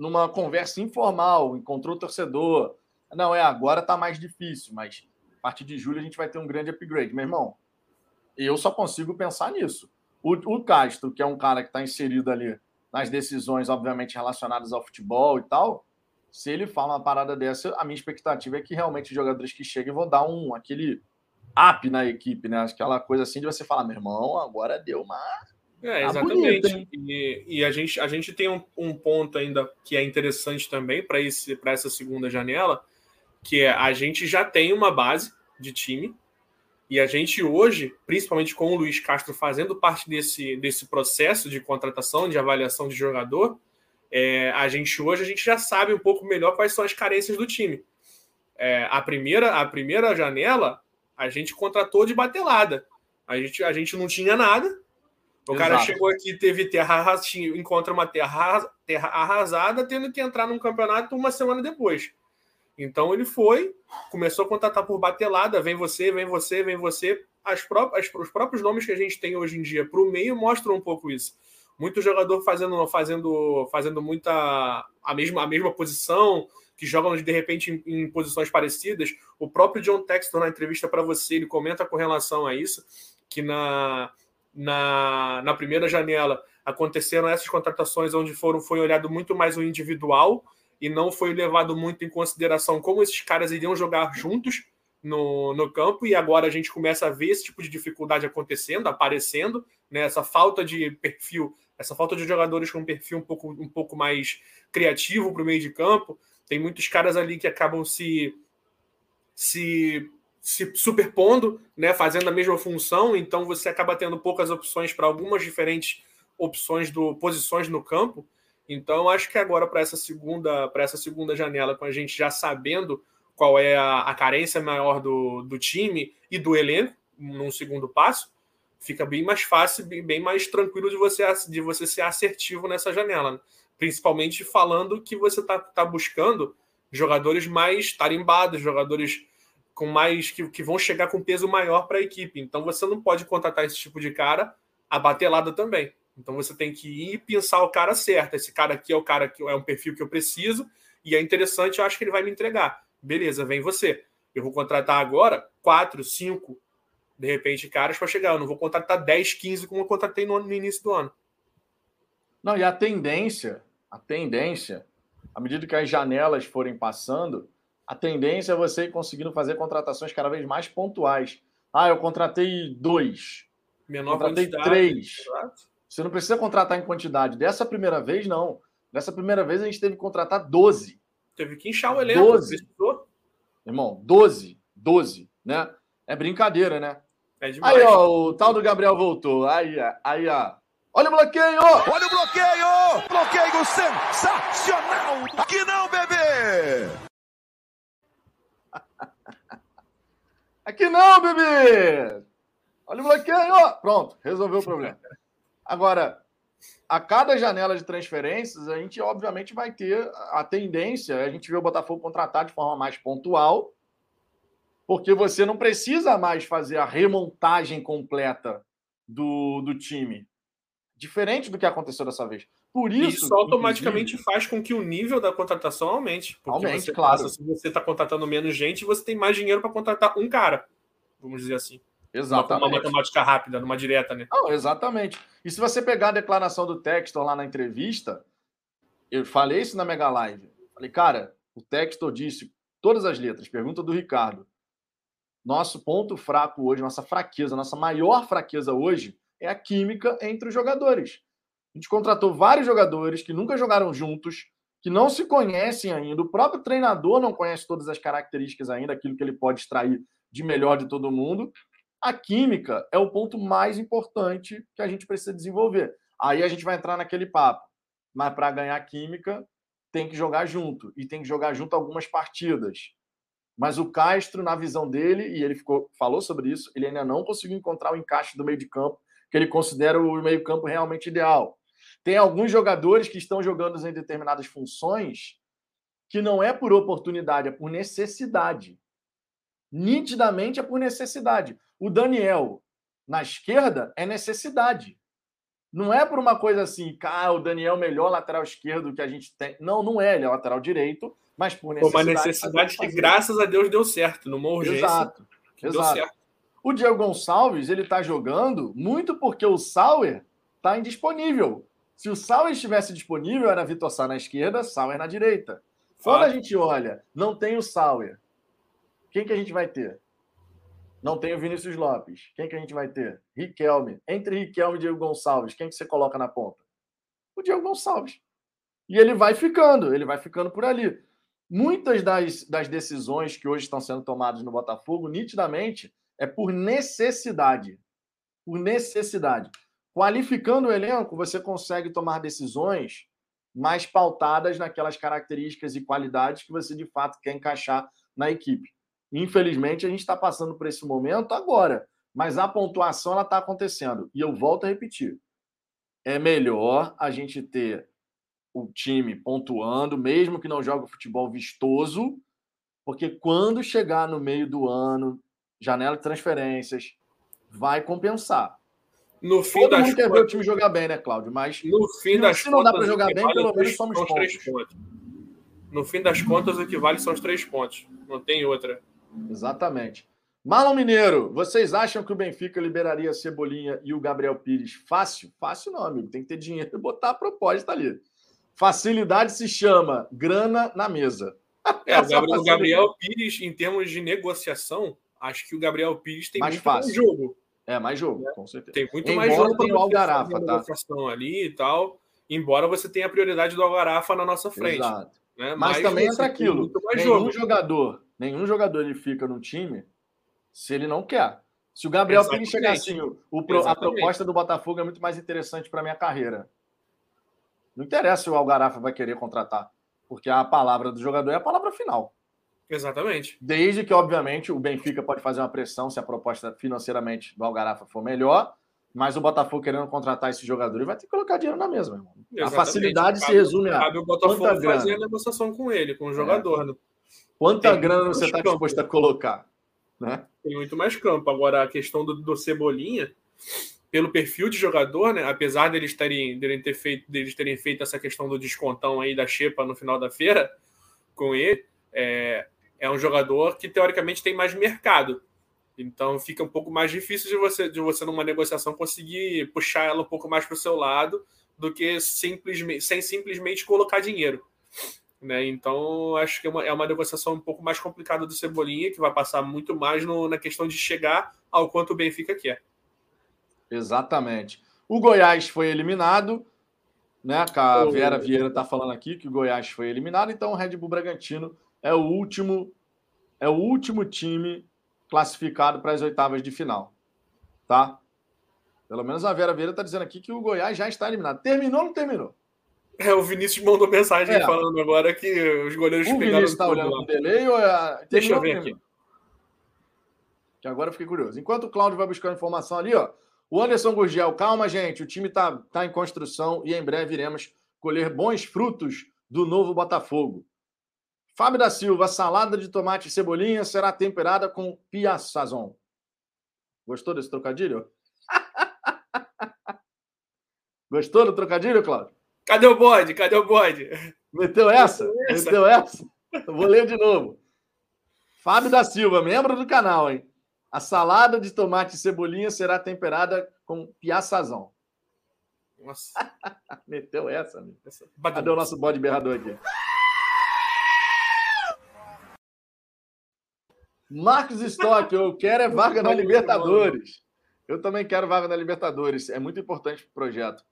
numa conversa informal, encontrou o torcedor. Não, é, agora tá mais difícil, mas a partir de julho a gente vai ter um grande upgrade. Meu irmão, eu só consigo pensar nisso. O, o Castro, que é um cara que está inserido ali nas decisões, obviamente, relacionadas ao futebol e tal, se ele fala uma parada dessa, a minha expectativa é que realmente os jogadores que cheguem vão dar um aquele up na equipe, né? Aquela coisa assim de você falar, meu irmão, agora deu uma é, tá exatamente. Bonito, e, e, a, gente, a gente tem um, um ponto ainda que é interessante também para essa segunda janela, que é a gente já tem uma base de time, e a gente hoje, principalmente com o Luiz Castro fazendo parte desse, desse processo de contratação, de avaliação de jogador, é, a gente hoje a gente já sabe um pouco melhor quais são as carências do time. É, a, primeira, a primeira janela a gente contratou de batelada. A gente, a gente não tinha nada, o cara Exato. chegou aqui, teve terra arrasada, encontra uma terra, terra arrasada, tendo que entrar num campeonato uma semana depois. Então ele foi, começou a contratar por batelada, vem você, vem você, vem você. As próprias, os próprios nomes que a gente tem hoje em dia para o meio mostram um pouco isso. Muito jogador fazendo, fazendo, fazendo muita a mesma, a mesma posição, que jogam de repente em, em posições parecidas. O próprio John Textor, na entrevista para você, ele comenta com relação a isso, que na, na, na primeira janela aconteceram essas contratações onde foram foi olhado muito mais o individual e não foi levado muito em consideração como esses caras iriam jogar juntos no, no campo e agora a gente começa a ver esse tipo de dificuldade acontecendo, aparecendo, né? essa falta de perfil, essa falta de jogadores com um perfil um pouco, um pouco mais criativo para o meio de campo. Tem muitos caras ali que acabam se, se se superpondo, né, fazendo a mesma função, então você acaba tendo poucas opções para algumas diferentes opções do posições no campo. Então acho que agora para essa segunda para essa segunda janela, com a gente já sabendo qual é a, a carência maior do, do time e do elenco, num segundo passo, fica bem mais fácil, bem, bem mais tranquilo de você de você ser assertivo nessa janela, né? principalmente falando que você está tá buscando jogadores mais tarimbados, jogadores com mais que, que vão chegar com peso maior para a equipe. Então você não pode contratar esse tipo de cara a batelada também. Então você tem que ir pensar o cara certo. Esse cara aqui é o cara que é um perfil que eu preciso e é interessante, eu acho que ele vai me entregar. Beleza, vem você. Eu vou contratar agora quatro, cinco, de repente, caras para chegar. Eu não vou contratar 10, 15 como eu contratei no, no início do ano. Não, e a tendência, a tendência, à medida que as janelas forem passando, a tendência é você ir conseguindo fazer contratações cada vez mais pontuais. Ah, eu contratei dois. Menor contratei três. Exato. Você não precisa contratar em quantidade. Dessa primeira vez, não. Dessa primeira vez, a gente teve que contratar 12. Teve que inchar o elenco. 12. Irmão, 12. 12, né? É brincadeira, né? É demais. Aí, ó, o tal do Gabriel voltou. Aí, aí, ó. Olha o bloqueio! Olha o bloqueio! Bloqueio sensacional! Aqui não, bebê! Aqui não, bebê! Olha o bloqueio! Pronto, resolveu o problema. Agora, a cada janela de transferências, a gente obviamente vai ter a tendência, a gente vê o Botafogo contratar de forma mais pontual, Porque você não precisa mais fazer a remontagem completa do, do time. Diferente do que aconteceu dessa vez. Por isso, isso automaticamente faz com que o nível da contratação aumente. Aumente, você claro. Passa, se você está contratando menos gente, você tem mais dinheiro para contratar um cara, vamos dizer assim. Exatamente. Uma, matemática rápida, numa direta, né? Não, exatamente. E se você pegar a declaração do Textor lá na entrevista, eu falei isso na Mega Live. Falei, cara, o Textor disse todas as letras, pergunta do Ricardo. Nosso ponto fraco hoje, nossa fraqueza, nossa maior fraqueza hoje é a química entre os jogadores. A gente contratou vários jogadores que nunca jogaram juntos, que não se conhecem ainda. O próprio treinador não conhece todas as características ainda, aquilo que ele pode extrair de melhor de todo mundo. A química é o ponto mais importante que a gente precisa desenvolver. Aí a gente vai entrar naquele papo. Mas para ganhar química, tem que jogar junto. E tem que jogar junto algumas partidas. Mas o Castro, na visão dele, e ele ficou, falou sobre isso, ele ainda não conseguiu encontrar o encaixe do meio de campo que ele considera o meio campo realmente ideal. Tem alguns jogadores que estão jogando em determinadas funções que não é por oportunidade, é por necessidade. Nitidamente é por necessidade. O Daniel, na esquerda, é necessidade. Não é por uma coisa assim, cara, o Daniel é o melhor lateral esquerdo que a gente tem. Não, não é, ele é lateral direito, mas por necessidade. Uma necessidade que, graças a Deus, deu certo, numa urgência. Exato. exato. O Diego Gonçalves, ele tá jogando muito porque o Sauer tá indisponível. Se o Sauer estivesse disponível, era Vitor Sá na esquerda, Sauer na direita. Quando a gente olha, não tem o Sauer. Quem que a gente vai ter? Não tem o Vinícius Lopes. Quem que a gente vai ter? Riquelme. Entre Riquelme e Diego Gonçalves, quem que você coloca na ponta? O Diego Gonçalves. E ele vai ficando, ele vai ficando por ali. Muitas das, das decisões que hoje estão sendo tomadas no Botafogo, nitidamente, é por necessidade. Por necessidade. Qualificando o elenco, você consegue tomar decisões mais pautadas naquelas características e qualidades que você de fato quer encaixar na equipe. Infelizmente, a gente está passando por esse momento agora, mas a pontuação ela está acontecendo. E eu volto a repetir: é melhor a gente ter o time pontuando, mesmo que não jogue futebol vistoso, porque quando chegar no meio do ano, janela de transferências, vai compensar. No fim Todo das mundo quer ver o time jogar bem, né, Cláudio? Mas no fim das se não dá para jogar bem, pelo menos somos pontos. Três pontos. No fim das contas, o que vale são os três pontos. Não tem outra. Exatamente. Marlon Mineiro, vocês acham que o Benfica liberaria a Cebolinha e o Gabriel Pires fácil? Fácil não, amigo. Tem que ter dinheiro e botar a proposta ali. Facilidade se chama grana na mesa. É, o, Gabriel, o Gabriel Pires, em termos de negociação, acho que o Gabriel Pires tem mais fácil. jogo. É, mais jogo, é. com certeza. Tem muito embora mais jogo para o Algarafa, tá? ali e tal. Embora você tenha a prioridade do Algarafa na nossa frente. Exato. Né? Mas, Mas também entra aquilo. Nenhum jogo. jogador, nenhum jogador ele fica no time se ele não quer. Se o Gabriel Pires chegar assim, o, o a proposta do Botafogo é muito mais interessante para minha carreira. Não interessa se o Algarafa vai querer contratar, porque a palavra do jogador é a palavra final. Exatamente. Desde que, obviamente, o Benfica pode fazer uma pressão se a proposta financeiramente do Algarafa for melhor, mas o Botafogo querendo contratar esse jogador, ele vai ter que colocar dinheiro na mesma, irmão. A facilidade cabe, se resume a. Cabe o Botafogo fazer grana? a negociação com ele, com o jogador. É. Né? Quanta Tem grana você está disposto a colocar? Né? Tem muito mais campo. Agora, a questão do, do Cebolinha, pelo perfil de jogador, né? apesar deles terem, deles, ter feito, deles terem feito essa questão do descontão aí da Xepa no final da feira com ele, é, é um jogador que teoricamente tem mais mercado. Então fica um pouco mais difícil de você, de você numa negociação conseguir puxar ela um pouco mais para o seu lado do que simplesmente, sem simplesmente colocar dinheiro. Né? Então acho que é uma, é uma negociação um pouco mais complicada do Cebolinha, que vai passar muito mais no, na questão de chegar ao quanto o Benfica quer. Exatamente. O Goiás foi eliminado, né? A Vera Vieira está falando aqui que o Goiás foi eliminado, então o Red Bull Bragantino é o último é o último time classificado para as oitavas de final, tá? Pelo menos a Vera Vieira está dizendo aqui que o Goiás já está eliminado. Terminou ou não terminou? É, o Vinícius mandou mensagem é. falando agora que os goleiros o pegaram Vinícius está olhando o delay ou é... Deixa eu ver aqui. Que agora eu fiquei curioso. Enquanto o Cláudio vai buscar informação ali, ó, o Anderson Gurgel, calma, gente, o time está tá em construção e em breve iremos colher bons frutos do novo Botafogo. Fábio da Silva, salada de tomate e cebolinha será temperada com piaçazon. Gostou desse trocadilho? Gostou do trocadilho, Cláudio? Cadê o bode? Cadê o bode? Meteu essa? Meteu essa? Eu vou ler de novo. Fábio da Silva, membro do canal, hein? A salada de tomate e cebolinha será temperada com piaçazão. Nossa. Meteu essa, amigo. Cadê o nosso bode berrador aqui? Marcos Stock, eu quero é vaga na Libertadores. Eu também quero vaga na Libertadores. É muito importante para o projeto.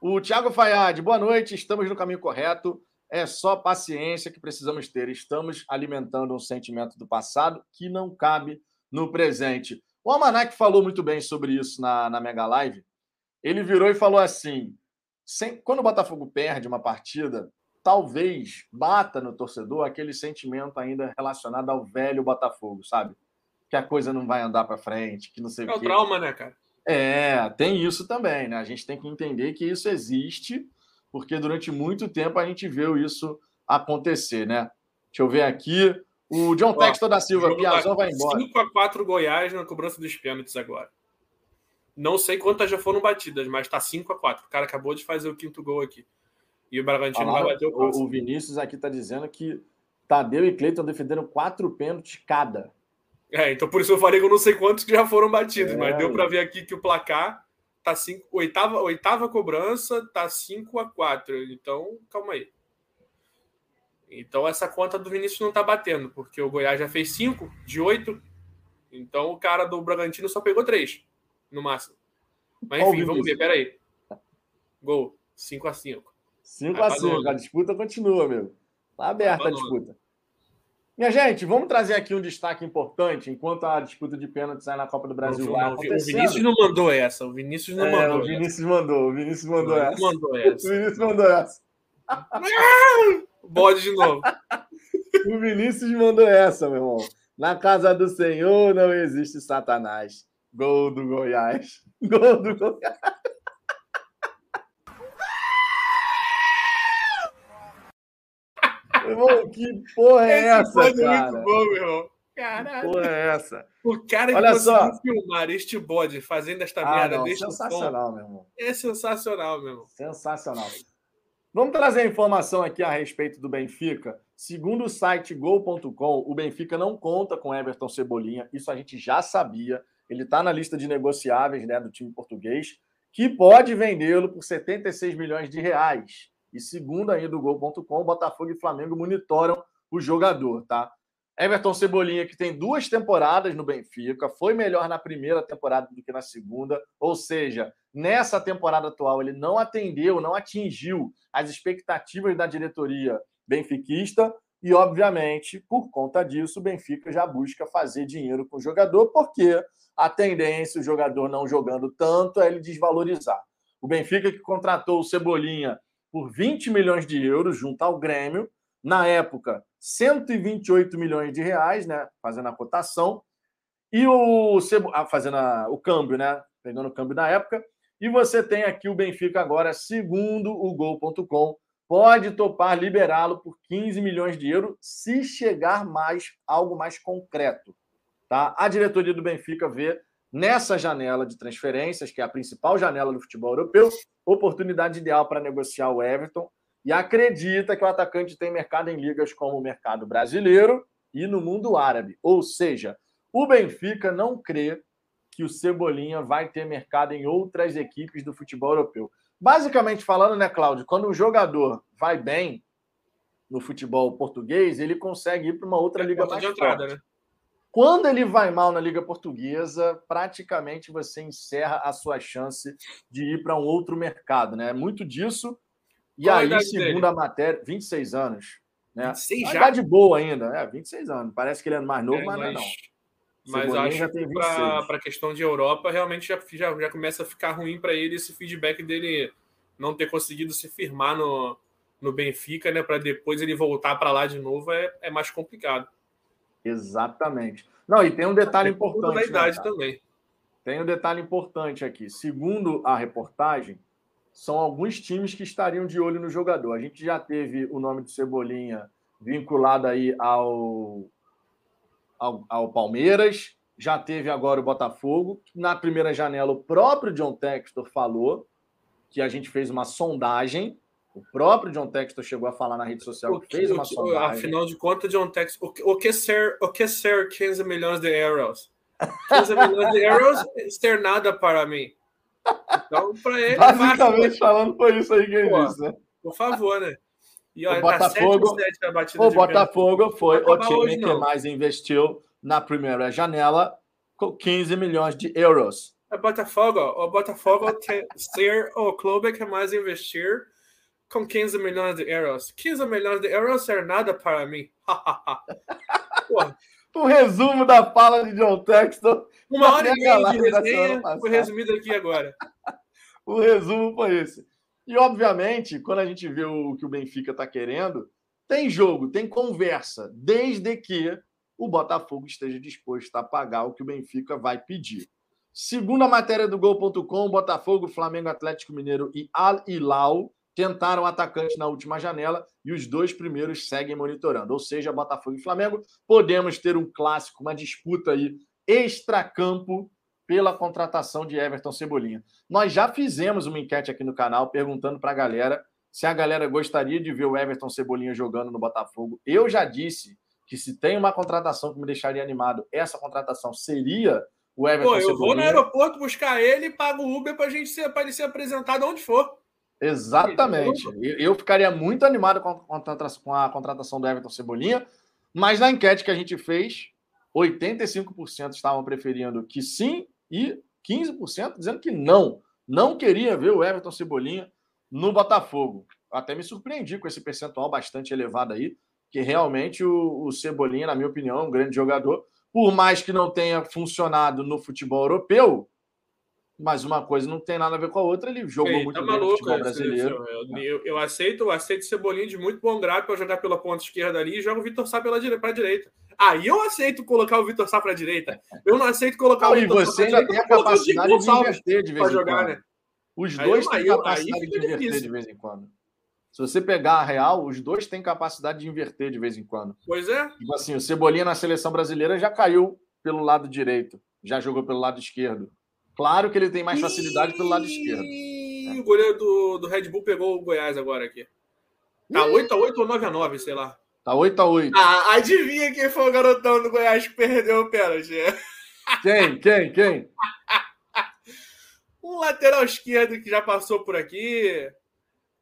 O Thiago Fayad, boa noite. Estamos no caminho correto. É só paciência que precisamos ter. Estamos alimentando um sentimento do passado que não cabe no presente. O Almanac falou muito bem sobre isso na, na Mega Live. Ele virou e falou assim: sem, quando o Botafogo perde uma partida, talvez bata no torcedor aquele sentimento ainda relacionado ao velho Botafogo, sabe? Que a coisa não vai andar para frente, que não sei é o quê. É o trauma, né, cara? É, tem isso também, né? A gente tem que entender que isso existe porque durante muito tempo a gente viu isso acontecer, né? Deixa eu ver aqui. O John Textor da Silva, Piazão vai embora. 5x4 Goiás na cobrança dos pênaltis agora. Não sei quantas já foram batidas, mas tá 5x4. O cara acabou de fazer o quinto gol aqui. E o Bragantino vai bater o próximo. O Vinícius aqui tá dizendo que Tadeu e Cleiton defenderam quatro pênaltis cada. É, então por isso eu falei que eu não sei quantos que já foram batidos, é, mas deu para ver aqui que o placar tá cinco, oitava, oitava cobrança, tá 5 a 4 Então, calma aí. Então, essa conta do Vinícius não tá batendo, porque o Goiás já fez 5 de 8. Então, o cara do Bragantino só pegou 3 no máximo. Mas, enfim, vamos ver, peraí. Gol, 5 a 5 5 a 5 a disputa continua, meu. Tá aberta a disputa. Minha gente, vamos trazer aqui um destaque importante enquanto a disputa de pênaltis sai na Copa do Brasil não, vai não, O Vinícius não mandou essa. O Vinícius não é, mandou. O Vinícius essa. mandou. O Vinícius mandou não, essa. Mandou essa. O Vinícius mandou essa. Bode de novo. o Vinícius mandou essa, meu irmão. Na casa do Senhor não existe Satanás. Gol do Goiás. Gol do Goiás. Irmão, que porra é essa, Esse cara? muito bom, meu irmão. Caralho. Que porra é essa? O cara que Olha conseguiu só. filmar este bode fazendo esta Ah, merda não, deste sensacional, meu irmão. é sensacional, meu irmão. Sensacional. Vamos trazer a informação aqui a respeito do Benfica. Segundo o site gol.com, o Benfica não conta com Everton Cebolinha. Isso a gente já sabia. Ele está na lista de negociáveis né, do time português, que pode vendê-lo por 76 milhões de reais. E segundo ainda o Gol.com, Botafogo e Flamengo monitoram o jogador, tá? Everton Cebolinha, que tem duas temporadas no Benfica, foi melhor na primeira temporada do que na segunda, ou seja, nessa temporada atual ele não atendeu, não atingiu as expectativas da diretoria benfiquista e, obviamente, por conta disso, o Benfica já busca fazer dinheiro com o jogador, porque a tendência, o jogador não jogando tanto, é ele desvalorizar. O Benfica que contratou o Cebolinha por 20 milhões de euros junto ao Grêmio. Na época, 128 milhões de reais, né? Fazendo a cotação. E o ah, fazendo a, o câmbio, né? Pegando o câmbio da época. E você tem aqui o Benfica agora, segundo o Gol.com, pode topar liberá-lo por 15 milhões de euros se chegar mais algo mais concreto. Tá? A diretoria do Benfica vê nessa janela de transferências, que é a principal janela do futebol europeu, oportunidade ideal para negociar o Everton e acredita que o atacante tem mercado em ligas como o mercado brasileiro e no mundo árabe. Ou seja, o Benfica não crê que o Cebolinha vai ter mercado em outras equipes do futebol europeu. Basicamente falando, né, Cláudio, quando um jogador vai bem no futebol português, ele consegue ir para uma outra é liga mais entrada, forte. Né? Quando ele vai mal na Liga Portuguesa, praticamente você encerra a sua chance de ir para um outro mercado, né? Muito disso. E Qual aí, segundo dele? a matéria, 26 anos. Né? 26 já? de boa ainda, é, 26 anos. Parece que ele é mais novo, é, mas, mas não. Mas acho que para a questão de Europa, realmente já, já, já começa a ficar ruim para ele esse feedback dele não ter conseguido se firmar no, no Benfica, né? Para depois ele voltar para lá de novo é, é mais complicado. Exatamente. Não, e tem um detalhe importante. Da né, idade né, também. Tem um detalhe importante aqui. Segundo a reportagem, são alguns times que estariam de olho no jogador. A gente já teve o nome do Cebolinha vinculado aí ao, ao, ao, Palmeiras. Já teve agora o Botafogo. Na primeira janela, o próprio John Textor falou que a gente fez uma sondagem. O próprio John Textor chegou a falar na rede social o que fez uma sondagem. Afinal de contas, John Textor, o, que ser, o que ser 15 milhões de euros? 15 milhões de euros ser nada para mim. Então, para ele. Basicamente falando, foi isso aí que ele disse, né? Por favor, né? E olha, o Botafogo, tá 7 o Botafogo foi o time hoje, que mais investiu na primeira janela com 15 milhões de euros. O Botafogo, o Botafogo tem ser o clube que mais investir com 15 milhões de euros. 15 milhões de euros é nada para mim. o resumo da fala de John Texton. Uma hora e meia de resenha foi resumido aqui agora. o resumo foi esse. E, obviamente, quando a gente vê o que o Benfica está querendo, tem jogo, tem conversa, desde que o Botafogo esteja disposto a pagar o que o Benfica vai pedir. Segundo a matéria do Gol.com, Botafogo, Flamengo, Atlético Mineiro e Al Hilal tentaram atacante na última janela e os dois primeiros seguem monitorando. Ou seja, Botafogo e Flamengo, podemos ter um clássico, uma disputa aí extracampo pela contratação de Everton Cebolinha. Nós já fizemos uma enquete aqui no canal perguntando para a galera se a galera gostaria de ver o Everton Cebolinha jogando no Botafogo. Eu já disse que se tem uma contratação que me deixaria animado, essa contratação seria o Everton Pô, eu Cebolinha. vou no aeroporto buscar ele e pago o Uber para gente ser, ele ser apresentado onde for. Exatamente. Eu ficaria muito animado com a contratação do Everton Cebolinha, mas na enquete que a gente fez, 85% estavam preferindo que sim e 15% dizendo que não, não queria ver o Everton Cebolinha no Botafogo. Até me surpreendi com esse percentual bastante elevado aí, que realmente o, o Cebolinha, na minha opinião, é um grande jogador. Por mais que não tenha funcionado no futebol europeu, mas uma coisa não tem nada a ver com a outra. Ele jogou Ei, muito tá bem maluco, futebol brasileiro. Eu, eu, eu, aceito, eu aceito Cebolinha de muito bom grado para jogar pela ponta esquerda ali e joga o Vitor Sá pela para a direita. Aí eu aceito colocar o Vitor Sá para a direita. Eu não aceito colocar não, o Vitor Sá para a direita. Tem a capacidade de inverter de vez em jogar, quando. Né? Os dois aí, têm capacidade de inverter difícil. de vez em quando. Se você pegar a real, os dois têm capacidade de inverter de vez em quando. Pois é. Tipo assim, o Cebolinha na seleção brasileira já caiu pelo lado direito, já jogou pelo lado esquerdo. Claro que ele tem mais facilidade pelo lado esquerdo. O goleiro do, do Red Bull pegou o Goiás agora aqui. Tá 8x8 ou 9x9, sei lá. Tá 8x8. Ah, adivinha quem foi o garotão do Goiás que perdeu o pênalti? Quem? Quem? Quem? um lateral esquerdo que já passou por aqui.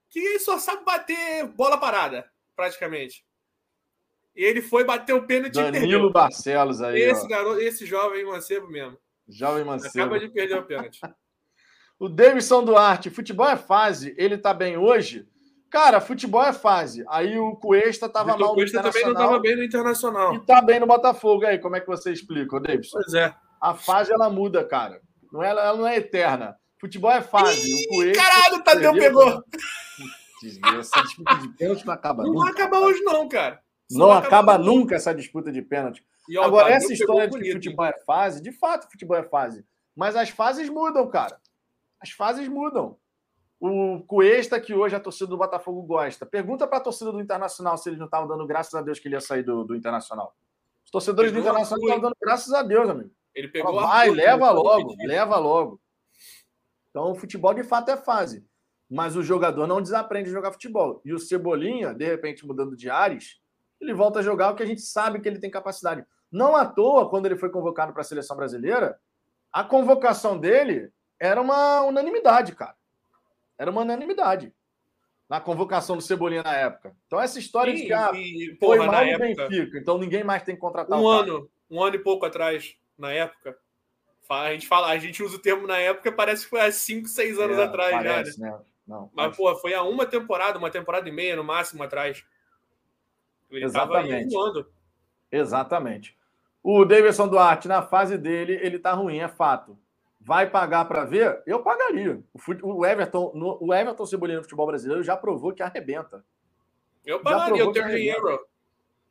Que só sabe bater bola parada, praticamente. E ele foi bater o pênalti Danilo Barcelos aí. Esse, garoto, esse jovem mancebo mesmo. Jovem mancebo. Acaba de perder o pênalti. o Davidson Duarte, futebol é fase. Ele tá bem hoje? Cara, futebol é fase. Aí o Cuesta tava Vitor mal no Cuesta também não tava bem no Internacional. E tá bem no Botafogo. Aí, como é que você explica, Davidson? Pois é. A fase, ela muda, cara. Não é, ela não é eterna. Futebol é fase. Ih, o Cuesta, caralho, o Tadeu pegou. Essa disputa de pênalti não acaba não nunca. Não acaba hoje não, cara. não, não acaba nunca essa disputa de pênalti. E, ó, Agora, essa história de que futebol é fase, de fato, futebol é fase. Mas as fases mudam, cara. As fases mudam. O Cuesta, que hoje a torcida do Botafogo gosta. Pergunta para a torcida do Internacional se eles não estavam dando graças a Deus que ele ia sair do, do Internacional. Os torcedores do Internacional estavam dando graças a Deus, amigo. Ele pegou Fala, Vai, leva logo, leva logo. Então, o futebol de fato é fase. Mas o jogador não desaprende a jogar futebol. E o Cebolinha, de repente, mudando de ares, ele volta a jogar o que a gente sabe que ele tem capacidade. Não à toa, quando ele foi convocado para a seleção brasileira, a convocação dele era uma unanimidade, cara. Era uma unanimidade na convocação do Cebolinha na época. Então, essa história de que ah, e, porra, foi mal no época, Benfica, então ninguém mais tem que contratar um ano, um ano e pouco atrás, na época. A gente fala, a gente usa o termo na época, parece que foi há 5, 6 anos é, atrás parece, já. Né? né? Não, mas, mas, pô, foi há uma temporada, uma temporada e meia no máximo atrás. Ele Exatamente. Exatamente. O Davidson Duarte, na fase dele, ele tá ruim, é fato. Vai pagar para ver? Eu pagaria. O Everton, no, o Everton Cebolinha no futebol brasileiro já provou que arrebenta. Eu pagaria, eu tenho dinheiro.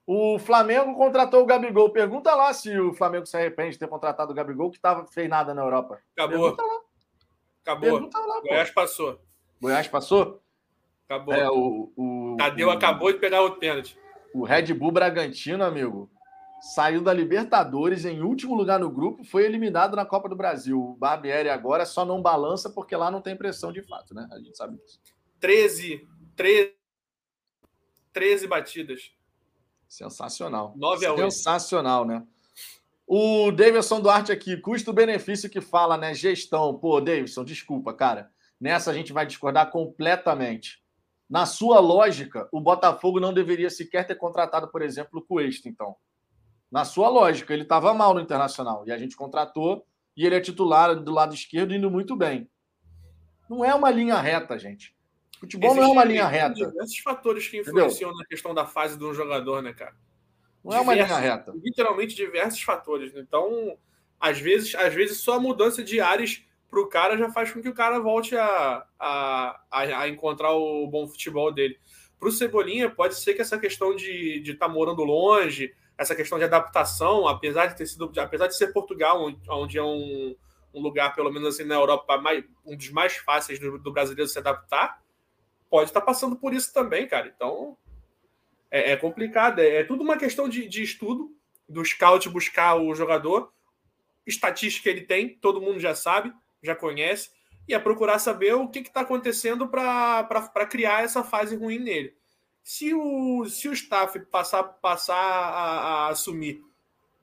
O Flamengo contratou o Gabigol. Pergunta lá se o Flamengo se arrepende de ter contratado o Gabigol, que tava, fez nada na Europa. Acabou. Pergunta lá. Acabou. Pergunta lá, Goiás passou. Goiás passou? Acabou. É, o, o, Tadeu o... acabou de pegar o pênalti. O Red Bull Bragantino, amigo, saiu da Libertadores em último lugar no grupo, foi eliminado na Copa do Brasil. O Barbieri agora só não balança porque lá não tem pressão de fato, né? A gente sabe disso. 13, 13, 13 batidas. Sensacional. 9 a 8. Sensacional, né? O Davidson Duarte aqui, custo-benefício que fala, né? Gestão. Pô, Davidson, desculpa, cara. Nessa a gente vai discordar completamente. Na sua lógica, o Botafogo não deveria sequer ter contratado, por exemplo, o Cuesta, então. Na sua lógica, ele estava mal no Internacional e a gente contratou e ele é titular do lado esquerdo indo muito bem. Não é uma linha reta, gente. Futebol Existem não é uma linha reta. diversos fatores que influenciam Entendeu? na questão da fase de um jogador, né, cara? Não diversos, é uma linha reta. Literalmente diversos fatores. Então, às vezes, às vezes só a mudança de áreas para o cara já faz com que o cara volte a, a, a encontrar o bom futebol dele. Para o Cebolinha, pode ser que essa questão de estar tá morando longe, essa questão de adaptação, apesar de ter sido, apesar de ser Portugal, onde é um, um lugar, pelo menos assim, na Europa, mais, um dos mais fáceis do, do, brasileiro se adaptar, pode estar tá passando por isso também, cara. Então, é, é complicado. É, é, tudo uma questão de, de estudo, do scout buscar o jogador, estatística ele tem, todo mundo já sabe, já conhece, e é procurar saber o que está acontecendo para criar essa fase ruim nele. Se o, se o staff passar, passar a, a assumir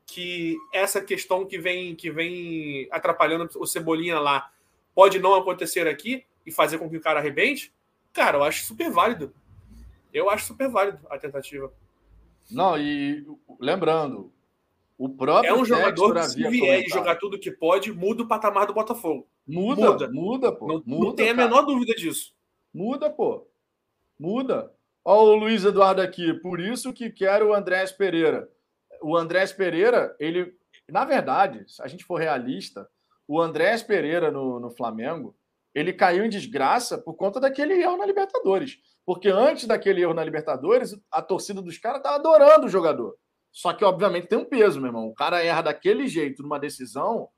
que essa questão que vem, que vem atrapalhando o Cebolinha lá pode não acontecer aqui e fazer com que o cara arrebente, cara, eu acho super válido. Eu acho super válido a tentativa. Não, e lembrando, o próprio é um jogador que se vier e jogar tudo que pode, muda o patamar do Botafogo. Muda, muda, muda pô. Não, muda, não tem a menor dúvida disso. Muda, pô. Muda. Ó, o Luiz Eduardo aqui. Por isso que quero o Andrés Pereira. O Andrés Pereira, ele. Na verdade, se a gente for realista, o Andrés Pereira no, no Flamengo, ele caiu em desgraça por conta daquele erro na Libertadores. Porque antes daquele erro na Libertadores, a torcida dos caras estava adorando o jogador. Só que, obviamente, tem um peso, meu irmão. O cara erra daquele jeito numa decisão,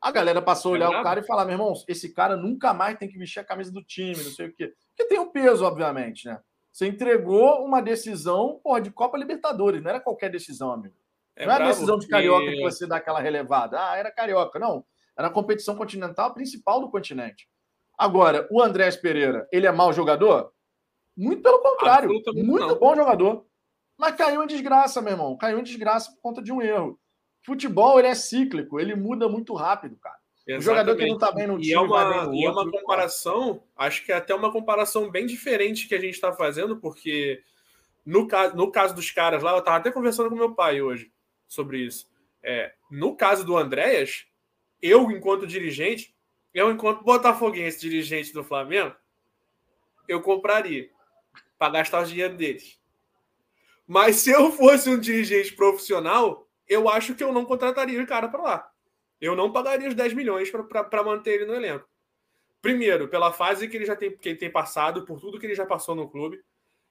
a galera passou a olhar é o cara e falar: meu irmão, esse cara nunca mais tem que vestir a camisa do time, não sei o quê. Porque tem um peso, obviamente, né? Você entregou uma decisão porra, de Copa Libertadores, não era qualquer decisão, amigo. É não era decisão de carioca que você dá aquela relevada. Ah, era carioca. Não. Era a competição continental principal do continente. Agora, o Andrés Pereira, ele é mau jogador? Muito pelo contrário. Muito não. bom jogador. Mas caiu em desgraça, meu irmão. Caiu em desgraça por conta de um erro. Futebol, ele é cíclico. Ele muda muito rápido, cara. Exatamente. O jogador que não tá bem no time. E é uma, e é uma comparação, acho que é até uma comparação bem diferente que a gente está fazendo, porque no caso, no caso dos caras lá, eu estava até conversando com meu pai hoje sobre isso. É, no caso do Andréas, eu, enquanto dirigente, eu, enquanto botafoguense dirigente do Flamengo, eu compraria para gastar o dinheiro deles. Mas se eu fosse um dirigente profissional, eu acho que eu não contrataria o cara para lá. Eu não pagaria os 10 milhões para manter ele no elenco. Primeiro, pela fase que ele já tem, que ele tem passado, por tudo que ele já passou no clube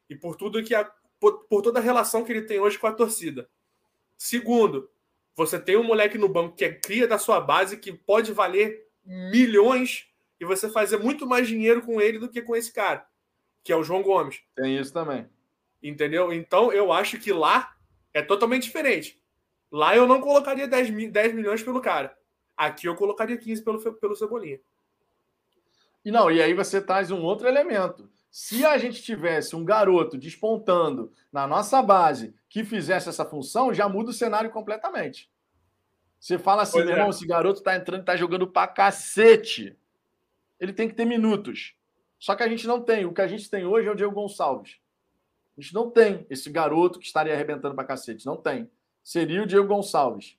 e por tudo que a, por, por toda a relação que ele tem hoje com a torcida. Segundo, você tem um moleque no banco que é cria da sua base que pode valer milhões e você fazer muito mais dinheiro com ele do que com esse cara, que é o João Gomes. Tem isso também. Entendeu? Então eu acho que lá é totalmente diferente. Lá eu não colocaria 10, 10 milhões pelo cara. Aqui eu colocaria 15 pelo, pelo Cebolinha. E não, e aí você traz um outro elemento. Se a gente tivesse um garoto despontando na nossa base que fizesse essa função, já muda o cenário completamente. Você fala assim, meu é. irmão, esse garoto tá entrando, tá jogando pra cacete. Ele tem que ter minutos. Só que a gente não tem. O que a gente tem hoje é o Diego Gonçalves. A gente não tem esse garoto que estaria arrebentando pra cacete. Não tem seria o Diego Gonçalves.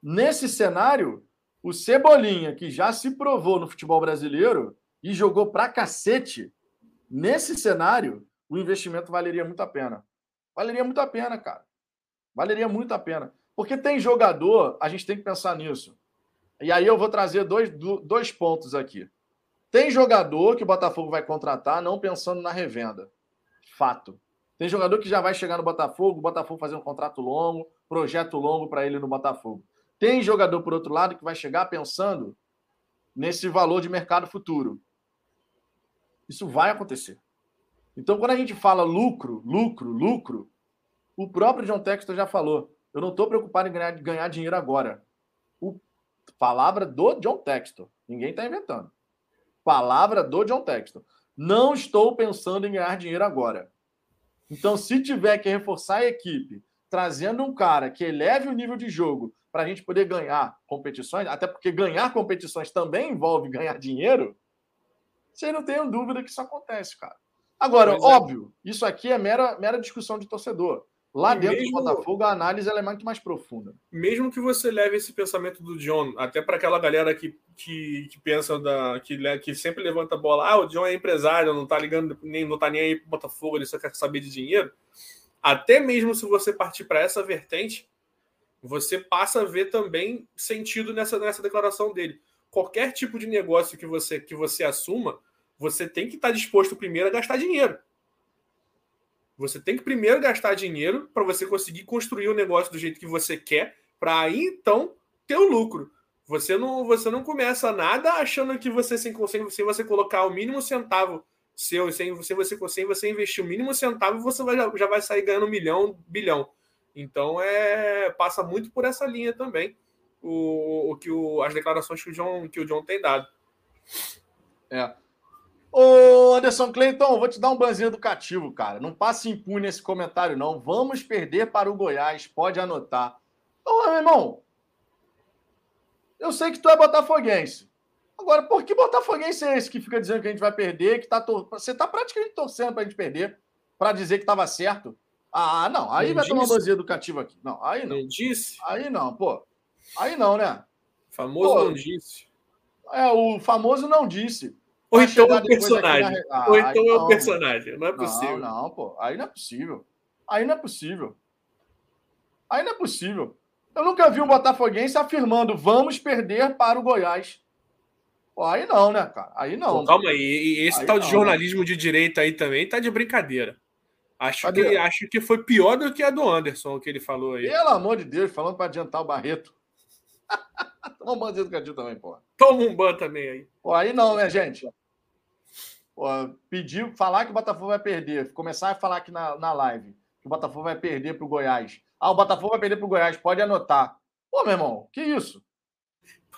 Nesse cenário, o Cebolinha, que já se provou no futebol brasileiro e jogou pra cacete, nesse cenário, o investimento valeria muito a pena. Valeria muito a pena, cara. Valeria muito a pena. Porque tem jogador, a gente tem que pensar nisso. E aí eu vou trazer dois, dois pontos aqui. Tem jogador que o Botafogo vai contratar não pensando na revenda. Fato. Tem jogador que já vai chegar no Botafogo, o Botafogo fazer um contrato longo, projeto longo para ele no Botafogo. Tem jogador, por outro lado, que vai chegar pensando nesse valor de mercado futuro. Isso vai acontecer. Então, quando a gente fala lucro, lucro, lucro, O próprio John Textor já falou. Eu não estou preocupado em ganhar, ganhar dinheiro agora. O, palavra do John Textor. Ninguém está inventando. Palavra do John Textor. Não estou pensando em ganhar dinheiro agora. Então, se tiver que reforçar a equipe, trazendo um cara que eleve o nível de jogo para a gente poder ganhar competições, até porque ganhar competições também envolve ganhar dinheiro, vocês não tenham dúvida que isso acontece, cara. Agora, pois é. óbvio, é. isso aqui é mera, mera discussão de torcedor. Lá e dentro mesmo, do Botafogo, a análise é muito mais profunda. Mesmo que você leve esse pensamento do John, até para aquela galera que, que, que, pensa da. Que, que sempre levanta a bola, ah, o John é empresário, não tá ligando, nem, não tá nem aí pro Botafogo, ele só quer saber de dinheiro. Até mesmo se você partir para essa vertente, você passa a ver também sentido nessa, nessa declaração dele. Qualquer tipo de negócio que você, que você assuma, você tem que estar tá disposto primeiro a gastar dinheiro. Você tem que primeiro gastar dinheiro para você conseguir construir o negócio do jeito que você quer, para aí então ter o lucro. Você não, você não começa nada achando que você sem, sem, você colocar o mínimo centavo seu, sem, sem, você, sem você investir o mínimo centavo, você vai, já vai sair ganhando um milhão, bilhão. Então é passa muito por essa linha também o, o que o, as declarações que o John que o John tem dado. É. Ô, Anderson Cleiton, vou te dar um banzinho educativo, cara. Não passe impune esse comentário, não. Vamos perder para o Goiás, pode anotar. Ô, meu irmão, eu sei que tu é botafoguense. Agora, por que botafoguense é esse que fica dizendo que a gente vai perder, que tá tor... você tá praticamente torcendo para a gente perder, para dizer que estava certo? Ah, não. Aí vai disse. tomar um banzinho educativo aqui. Não, aí não. disse. Aí não, pô. Aí não, né? Famoso pô, não disse. É, o famoso não disse. Ou então é o personagem. Na... Ah, Ou então é o personagem. Não é possível. Não, não, pô. Aí não é possível. Aí não é possível. Aí não é possível. Eu nunca vi um botafoguense afirmando vamos perder para o Goiás. Pô, aí não, né, cara? Aí não. Pô, calma aí. E esse aí tal não, de jornalismo né? de direita aí também tá de brincadeira. Acho que, acho que foi pior do que a do Anderson, o que ele falou aí. Pelo amor de Deus, falando para adiantar o Barreto. Toma um ban educativo também, pô. Toma um ban também aí. Pô, aí não, né, gente? pediu, falar que o Botafogo vai perder, começar a falar aqui na, na live que o Botafogo vai perder para o Goiás. Ah, o Botafogo vai perder para o Goiás, pode anotar. Pô, meu irmão, que isso?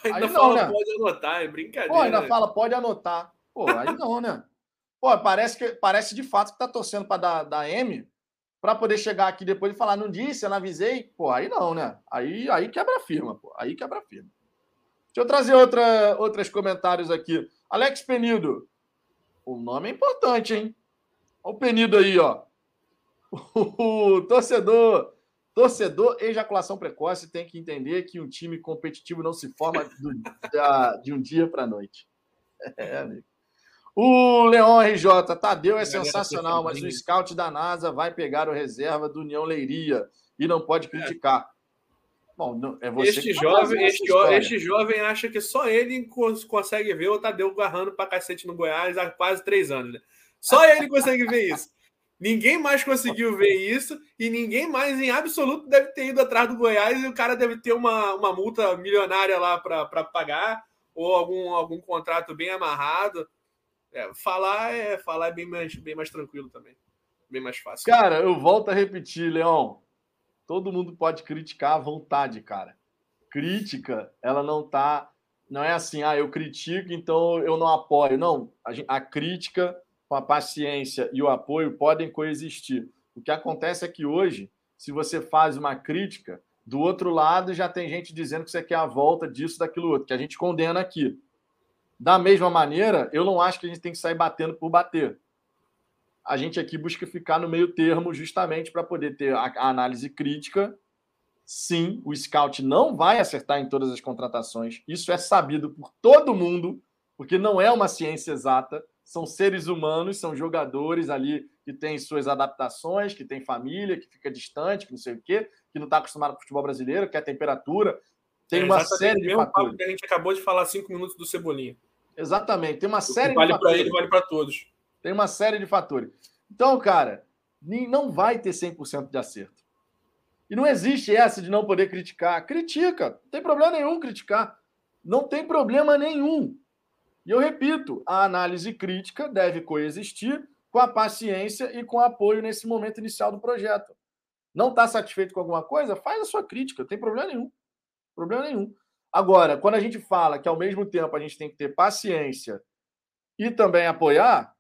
Ainda aí fala, não, né? pode anotar, é brincadeira. Pô, ainda fala, pode anotar. Pô, aí não, né? Pô, parece, que, parece de fato que tá torcendo para dar, dar M para poder chegar aqui depois e falar, não disse, eu não avisei. Pô, aí não, né? Aí, aí quebra a firma, pô. Aí quebra a firma. Deixa eu trazer outra, outros comentários aqui. Alex Penido, o nome é importante, hein? Olha o Penido aí, ó. O torcedor, torcedor ejaculação precoce tem que entender que um time competitivo não se forma do, da, de um dia para a noite. É, amigo. O Leão RJ, Tadeu é sensacional, mas o scout da NASA vai pegar o reserva do União Leiria e não pode criticar. Bom, é você este, tá jovem, este, este, jovem acha que só ele consegue ver o Tadeu garrando pra cacete no Goiás há quase três anos. Né? Só ele consegue ver isso. Ninguém mais conseguiu ver isso e ninguém mais, em absoluto, deve ter ido atrás do Goiás e o cara deve ter uma, uma multa milionária lá para pagar ou algum, algum contrato bem amarrado. É, falar é falar é bem mais, bem mais tranquilo também. Bem mais fácil. Cara, eu volto a repetir, Leão. Todo mundo pode criticar à vontade, cara. Crítica, ela não tá. Não é assim, ah, eu critico, então eu não apoio. Não, a, a crítica com a paciência e o apoio podem coexistir. O que acontece é que hoje, se você faz uma crítica, do outro lado já tem gente dizendo que você quer a volta disso, daquilo outro, que a gente condena aqui. Da mesma maneira, eu não acho que a gente tem que sair batendo por bater a gente aqui busca ficar no meio termo justamente para poder ter a, a, análise crítica. Sim, o scout não vai acertar em todas as contratações. Isso é sabido por todo mundo, porque não é uma ciência exata. São seres humanos, são jogadores ali que têm suas adaptações, que têm família, que fica distante, que não sei o quê, que não está acostumado com o futebol brasileiro, que é a temperatura. Tem é, uma série de fatores. Que a gente acabou de falar cinco minutos do Cebolinha. Exatamente, tem uma série vale de fatores. Vale para ele, vale para todos. Tem uma série de fatores. Então, cara, não vai ter 100% de acerto. E não existe essa de não poder criticar. Critica, não tem problema nenhum criticar. Não tem problema nenhum. E eu repito, a análise crítica deve coexistir com a paciência e com o apoio nesse momento inicial do projeto. Não está satisfeito com alguma coisa? Faz a sua crítica, não tem problema nenhum. Problema nenhum. Agora, quando a gente fala que ao mesmo tempo a gente tem que ter paciência e também apoiar,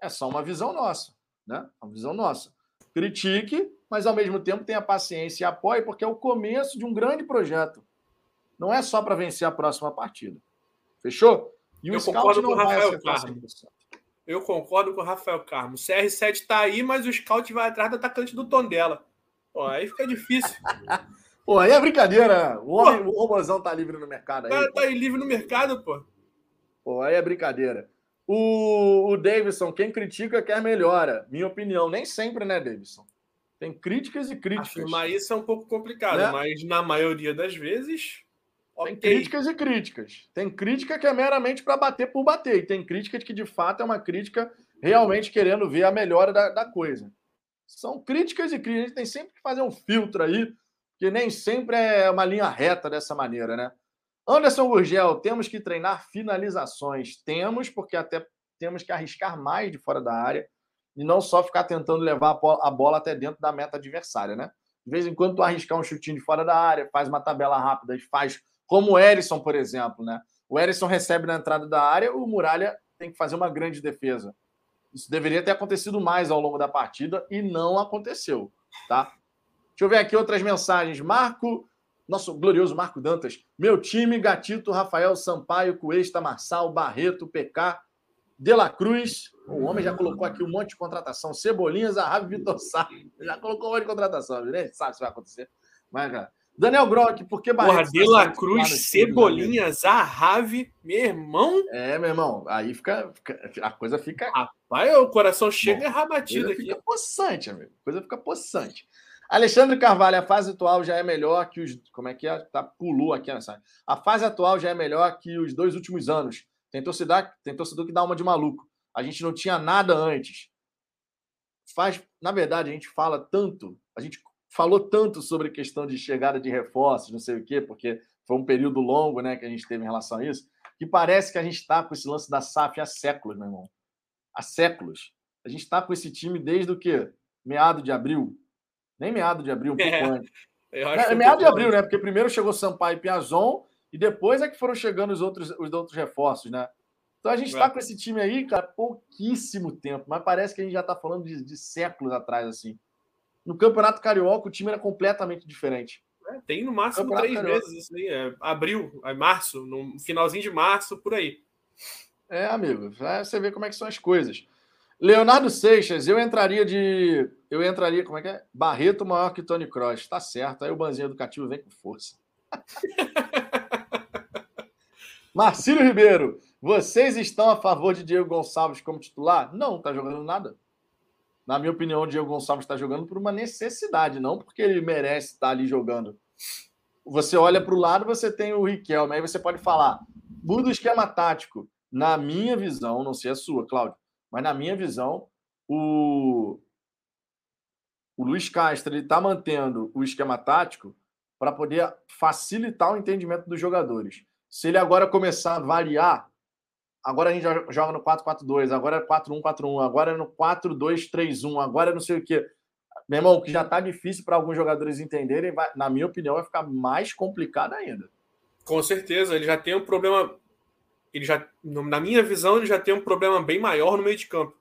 é só uma visão nossa, né? Uma visão nossa. Critique, mas ao mesmo tempo tenha paciência e apoie, porque é o começo de um grande projeto. Não é só para vencer a próxima partida. Fechou? E o Eu Scout não vai acertar 100%. Eu concordo com o Rafael Carmo. O CR7 está aí, mas o Scout vai atrás do atacante do Tondela. Pô, aí fica difícil. pô, aí é brincadeira. O, homem, o robôzão tá livre no mercado aí. O cara tá aí livre no mercado, pô. Pô, aí é brincadeira. O, o Davidson, quem critica quer melhora. Minha opinião. Nem sempre, né, Davidson? Tem críticas e críticas. Afirmar isso é um pouco complicado, né? mas na maioria das vezes. Tem okay. críticas e críticas. Tem crítica que é meramente para bater por bater. E tem crítica que, de fato, é uma crítica realmente querendo ver a melhora da, da coisa. São críticas e críticas. A gente tem sempre que fazer um filtro aí, que nem sempre é uma linha reta dessa maneira, né? Anderson Gurgel, temos que treinar finalizações. Temos, porque até temos que arriscar mais de fora da área e não só ficar tentando levar a bola até dentro da meta adversária, né? De vez em quando tu arriscar um chutinho de fora da área, faz uma tabela rápida, faz como o Erisson, por exemplo, né? O Erisson recebe na entrada da área, o Muralha tem que fazer uma grande defesa. Isso deveria ter acontecido mais ao longo da partida e não aconteceu, tá? Deixa eu ver aqui outras mensagens. Marco, nosso glorioso Marco Dantas. Meu time, Gatito, Rafael Sampaio, Cuesta, Marçal, Barreto, PK, De La Cruz. O homem já colocou aqui um monte de contratação. Cebolinhas, Arrabe, Vitor Sá. Já colocou um monte de contratação, né? Sabe se vai acontecer. Mas, cara, Daniel Grock, por que Barreto? Porra, De La Cruz, Cebolinhas, Arrave, meu irmão. É, meu irmão, aí fica, fica, a coisa fica. Rapaz, o coração chega Bom, rabatido aqui. Fica possante, amigo. A coisa fica possante. Alexandre Carvalho, a fase atual já é melhor que os. Como é que é? Tá, pulou aqui nessa. A fase atual já é melhor que os dois últimos anos. Tem torcedor, tem torcedor que dá uma de maluco. A gente não tinha nada antes. Faz, na verdade, a gente fala tanto, a gente falou tanto sobre a questão de chegada de reforços, não sei o quê, porque foi um período longo né, que a gente teve em relação a isso, que parece que a gente está com esse lance da SAF há séculos, meu irmão. Há séculos. A gente está com esse time desde o quê? Meado de abril. Nem meado de abril, um pouco é, antes. É, meado de abril, né? Porque primeiro chegou Sampaio e Piazon, e depois é que foram chegando os outros, os outros reforços, né? Então a gente está é. com esse time aí, cara, pouquíssimo tempo, mas parece que a gente já está falando de, de séculos atrás, assim. No Campeonato Carioca, o time era completamente diferente. É, tem no máximo três Carioca. meses, assim, é, abril, é março, no finalzinho de março, por aí. É, amigo, você vê como é que são as coisas. Leonardo Seixas, eu entraria de. Eu entraria, como é que é? Barreto maior que Tony Cross. Tá certo. Aí o banzinho educativo vem com força. Marcílio Ribeiro, vocês estão a favor de Diego Gonçalves como titular? Não, tá jogando nada. Na minha opinião, o Diego Gonçalves está jogando por uma necessidade, não porque ele merece estar ali jogando. Você olha para o lado, você tem o Riquelme, aí você pode falar, muda o esquema tático. Na minha visão, não sei a sua, Cláudio, mas na minha visão, o, o Luiz Castro ele está mantendo o esquema tático para poder facilitar o entendimento dos jogadores. Se ele agora começar a variar, agora a gente joga no 4-4-2, agora é 4-1-4-1, agora é no 4-2-3-1, agora é não sei o quê. Meu irmão, que já está difícil para alguns jogadores entenderem, vai, na minha opinião, vai ficar mais complicado ainda. Com certeza, ele já tem um problema. Ele já, na minha visão, ele já tem um problema bem maior no meio de campo.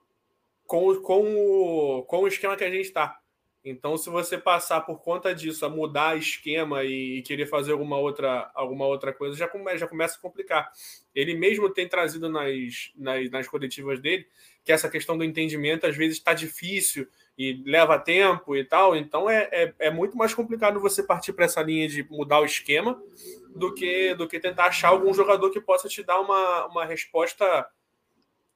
Com, com, o, com o esquema que a gente está. Então, se você passar por conta disso a mudar esquema e, querer fazer alguma outra, alguma outra coisa, já, come, já começa a complicar. Ele mesmo tem trazido nas, nas, nas coletivas dele que essa questão do entendimento às vezes está difícil e leva tempo e tal. Então, é, é, é muito mais complicado você partir para essa linha de mudar o esquema do que, do que tentar achar algum jogador que possa te dar uma, uma resposta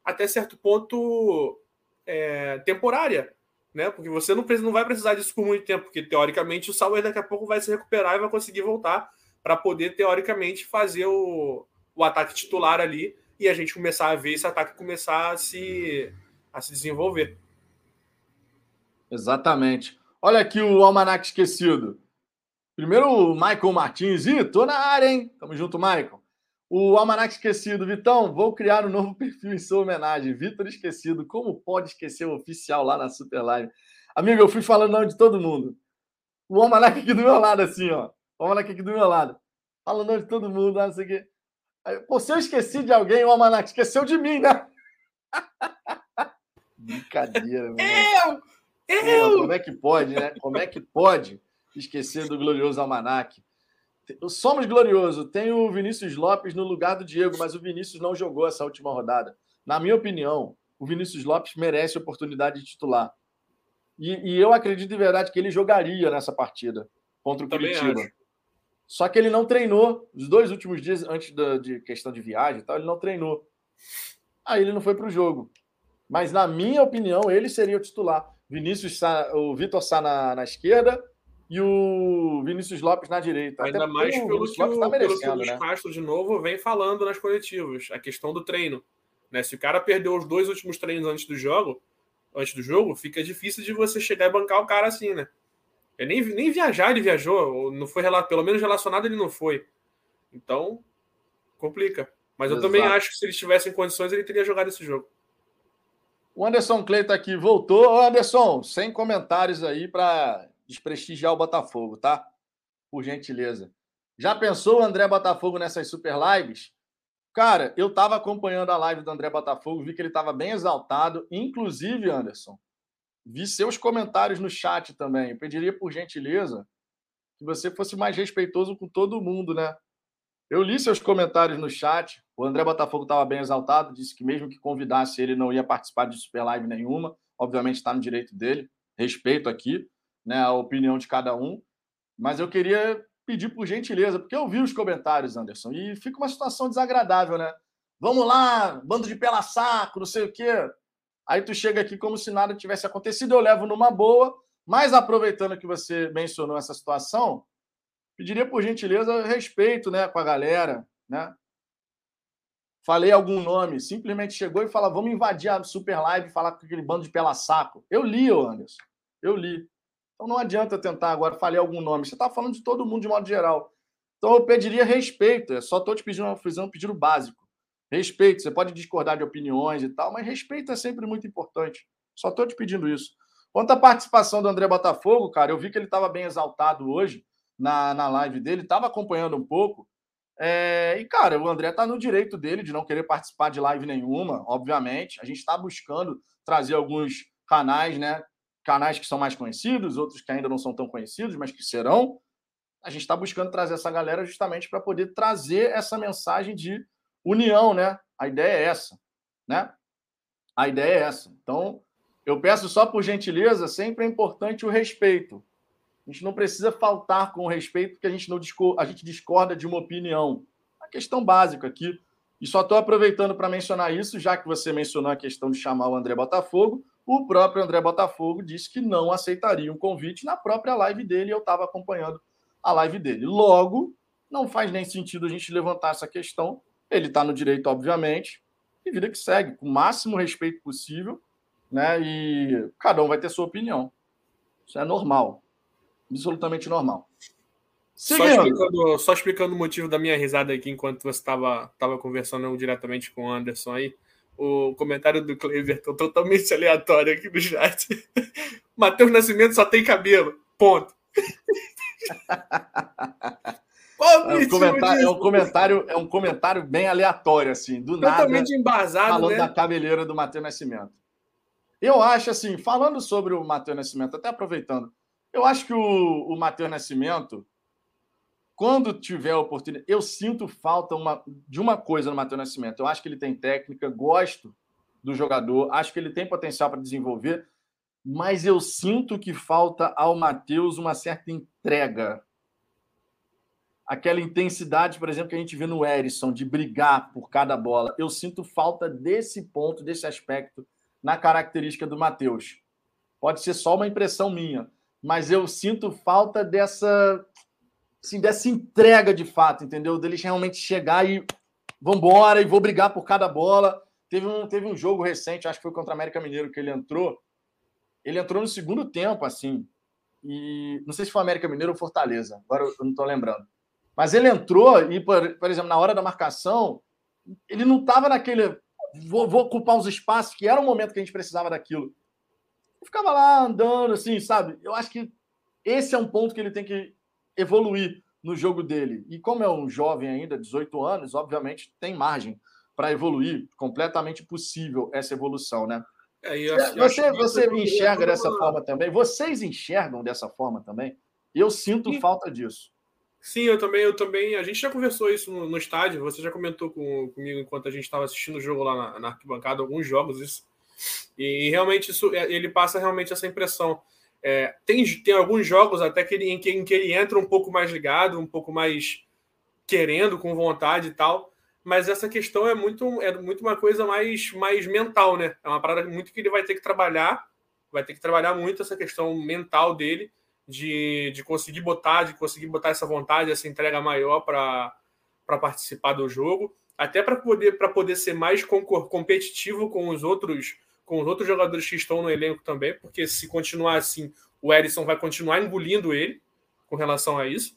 até certo ponto é, temporária né? Porque você não, precisa, não vai precisar disso por muito tempo, porque teoricamente o Sauer daqui a pouco vai se recuperar e vai conseguir voltar para poder, teoricamente, fazer o, o ataque titular ali e a gente começar a ver esse ataque começar a se, a se desenvolver. Exatamente. Olha aqui o Almanac esquecido. Primeiro o Michael Martins. Ih, tô na área, hein? Tamo junto, Michael. O Almanac Esquecido. Vitão, vou criar um novo perfil em sua homenagem. Vitor Esquecido. Como pode esquecer o oficial lá na Superlive? Amigo, eu fui falando nome de todo mundo. O Almanac aqui do meu lado, assim, ó. O Almanac aqui do meu lado. Falando nome de todo mundo, não sei o quê. Aí, Pô, se eu esqueci de alguém, o Almanac esqueceu de mim, né? Brincadeira, meu irmão. Eu! Pô, Eu! como é que pode, né? Como é que pode esquecer do glorioso Almanac? Somos glorioso. Tem o Vinícius Lopes no lugar do Diego, mas o Vinícius não jogou essa última rodada. Na minha opinião, o Vinícius Lopes merece a oportunidade de titular. E, e eu acredito de verdade que ele jogaria nessa partida contra o Também Curitiba. acho. Só que ele não treinou. Os dois últimos dias, antes da, de questão de viagem e tal, ele não treinou. Aí ele não foi para o jogo. Mas, na minha opinião, ele seria o titular. Vinícius Sá, o Vitor Sá na, na esquerda e o Vinícius Lopes na direita. Ainda Até mais porque pelo que, o, tá pelo que o Luiz né? Castro, de novo, vem falando nas coletivas. A questão do treino. Né? Se o cara perdeu os dois últimos treinos antes do jogo, antes do jogo, fica difícil de você chegar e bancar o cara assim, né? Ele nem, nem viajar ele viajou, ou não foi pelo menos relacionado ele não foi. Então, complica. Mas eu Exato. também acho que se ele estivesse em condições, ele teria jogado esse jogo. O Anderson Cleiton aqui voltou. Ô, Anderson, sem comentários aí para desprestigiar o Botafogo, tá? Por gentileza. Já pensou o André Botafogo nessas super lives? Cara, eu estava acompanhando a live do André Botafogo, vi que ele estava bem exaltado. Inclusive, Anderson, vi seus comentários no chat também. Eu pediria, por gentileza, que você fosse mais respeitoso com todo mundo, né? Eu li seus comentários no chat. O André Botafogo estava bem exaltado, disse que mesmo que convidasse ele, não ia participar de super live nenhuma. Obviamente está no direito dele. Respeito aqui, né, a opinião de cada um. Mas eu queria pedir por gentileza, porque eu vi os comentários, Anderson, e fica uma situação desagradável, né? Vamos lá, bando de pela saco, não sei o quê. Aí tu chega aqui como se nada tivesse acontecido, eu levo numa boa, mas aproveitando que você mencionou essa situação, pediria por gentileza respeito, né, com a galera, né? Falei algum nome, simplesmente chegou e fala: "Vamos invadir a Super Live e falar com aquele bando de pela saco". Eu li, Anderson. Eu li. Então não adianta tentar agora falei algum nome. Você está falando de todo mundo de modo geral. Então eu pediria respeito. Eu só estou te pedindo, fazendo um pedido básico. Respeito. Você pode discordar de opiniões e tal, mas respeito é sempre muito importante. Só estou te pedindo isso. Quanto à participação do André Botafogo, cara, eu vi que ele estava bem exaltado hoje na, na live dele, estava acompanhando um pouco. É, e, cara, o André está no direito dele de não querer participar de live nenhuma, obviamente. A gente está buscando trazer alguns canais, né? Canais que são mais conhecidos, outros que ainda não são tão conhecidos, mas que serão. A gente está buscando trazer essa galera justamente para poder trazer essa mensagem de união, né? A ideia é essa, né? A ideia é essa. Então, eu peço só por gentileza, sempre é importante o respeito. A gente não precisa faltar com o respeito, porque a gente, não discor a gente discorda de uma opinião. A questão básica aqui. E só estou aproveitando para mencionar isso, já que você mencionou a questão de chamar o André Botafogo. O próprio André Botafogo disse que não aceitaria um convite na própria live dele, e eu estava acompanhando a live dele. Logo, não faz nem sentido a gente levantar essa questão. Ele está no direito, obviamente, e vida que segue, com o máximo respeito possível, né? E cada um vai ter sua opinião. Isso é normal absolutamente normal. Só explicando, só explicando o motivo da minha risada aqui enquanto você estava tava conversando diretamente com o Anderson aí. O comentário do Cleverton totalmente aleatório aqui no chat. Matheus Nascimento só tem cabelo. Ponto. É um, comentário, é, um comentário, é um comentário bem aleatório, assim, do nada. Totalmente embasado, falando né? da cabeleira do Matheus Nascimento. Eu acho assim, falando sobre o Matheus Nascimento, até aproveitando, eu acho que o, o Matheus Nascimento, quando tiver a oportunidade, eu sinto falta uma, de uma coisa no Matheus Nascimento. Eu acho que ele tem técnica, gosto do jogador, acho que ele tem potencial para desenvolver, mas eu sinto que falta ao Matheus uma certa entrega. Aquela intensidade, por exemplo, que a gente vê no Erisson, de brigar por cada bola. Eu sinto falta desse ponto, desse aspecto, na característica do Matheus. Pode ser só uma impressão minha, mas eu sinto falta dessa assim, dessa entrega de fato, entendeu? Deles realmente chegar e vambora e vou brigar por cada bola. Teve um, teve um jogo recente, acho que foi contra o América Mineiro que ele entrou. Ele entrou no segundo tempo, assim. E não sei se foi América Mineiro ou Fortaleza, agora eu não estou lembrando. Mas ele entrou e, por, por exemplo, na hora da marcação, ele não estava naquele. Vou, vou ocupar os espaços, que era o momento que a gente precisava daquilo. e ficava lá andando, assim, sabe? Eu acho que esse é um ponto que ele tem que evoluir no jogo dele. E como é um jovem ainda, 18 anos, obviamente tem margem para evoluir, completamente possível essa evolução, né? É, eu, você você enxerga dessa forma também? Vocês enxergam dessa forma também? Eu sinto Sim. falta disso. Sim, eu também, eu também. A gente já conversou isso no, no estádio. Você já comentou com, comigo enquanto a gente estava assistindo o jogo lá na, na, arquibancada, alguns jogos isso. E realmente isso, é, ele passa realmente essa impressão. É, tem, tem alguns jogos até que ele, em, que, em que ele entra um pouco mais ligado, um pouco mais querendo, com vontade e tal. Mas essa questão é muito, é muito uma coisa mais, mais mental, né? É uma parada muito que ele vai ter que trabalhar, vai ter que trabalhar muito essa questão mental dele de, de conseguir botar, de conseguir botar essa vontade, essa entrega maior para participar do jogo, até para poder, poder ser mais competitivo com os outros com os outros jogadores que estão no elenco também, porque se continuar assim, o Erisson vai continuar engolindo ele com relação a isso.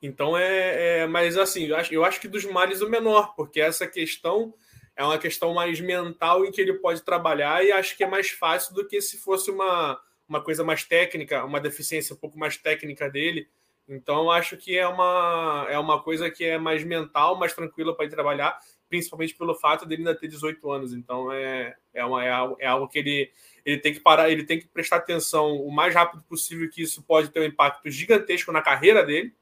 Então é, é mas assim, eu acho, eu acho que dos males o menor, porque essa questão é uma questão mais mental em que ele pode trabalhar e acho que é mais fácil do que se fosse uma uma coisa mais técnica, uma deficiência um pouco mais técnica dele. Então, acho que é uma, é uma coisa que é mais mental, mais tranquila para ele trabalhar, principalmente pelo fato dele ainda ter 18 anos. Então, é, é, uma, é, algo, é algo que ele, ele tem que parar, ele tem que prestar atenção o mais rápido possível, que isso pode ter um impacto gigantesco na carreira dele,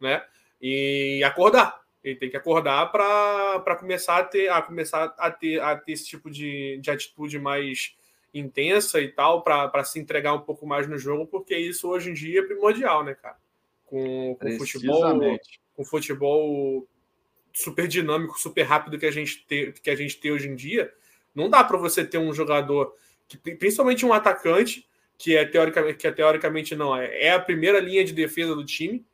né? E acordar. Ele tem que acordar para começar a ter, a começar a ter, a ter esse tipo de, de atitude mais intensa e tal, para se entregar um pouco mais no jogo, porque isso hoje em dia é primordial, né, cara? Com, com futebol, com futebol super dinâmico, super rápido que a gente tem, que a gente tem hoje em dia, não dá para você ter um jogador que principalmente um atacante que é teoricamente que é teoricamente não é, é a primeira linha de defesa do time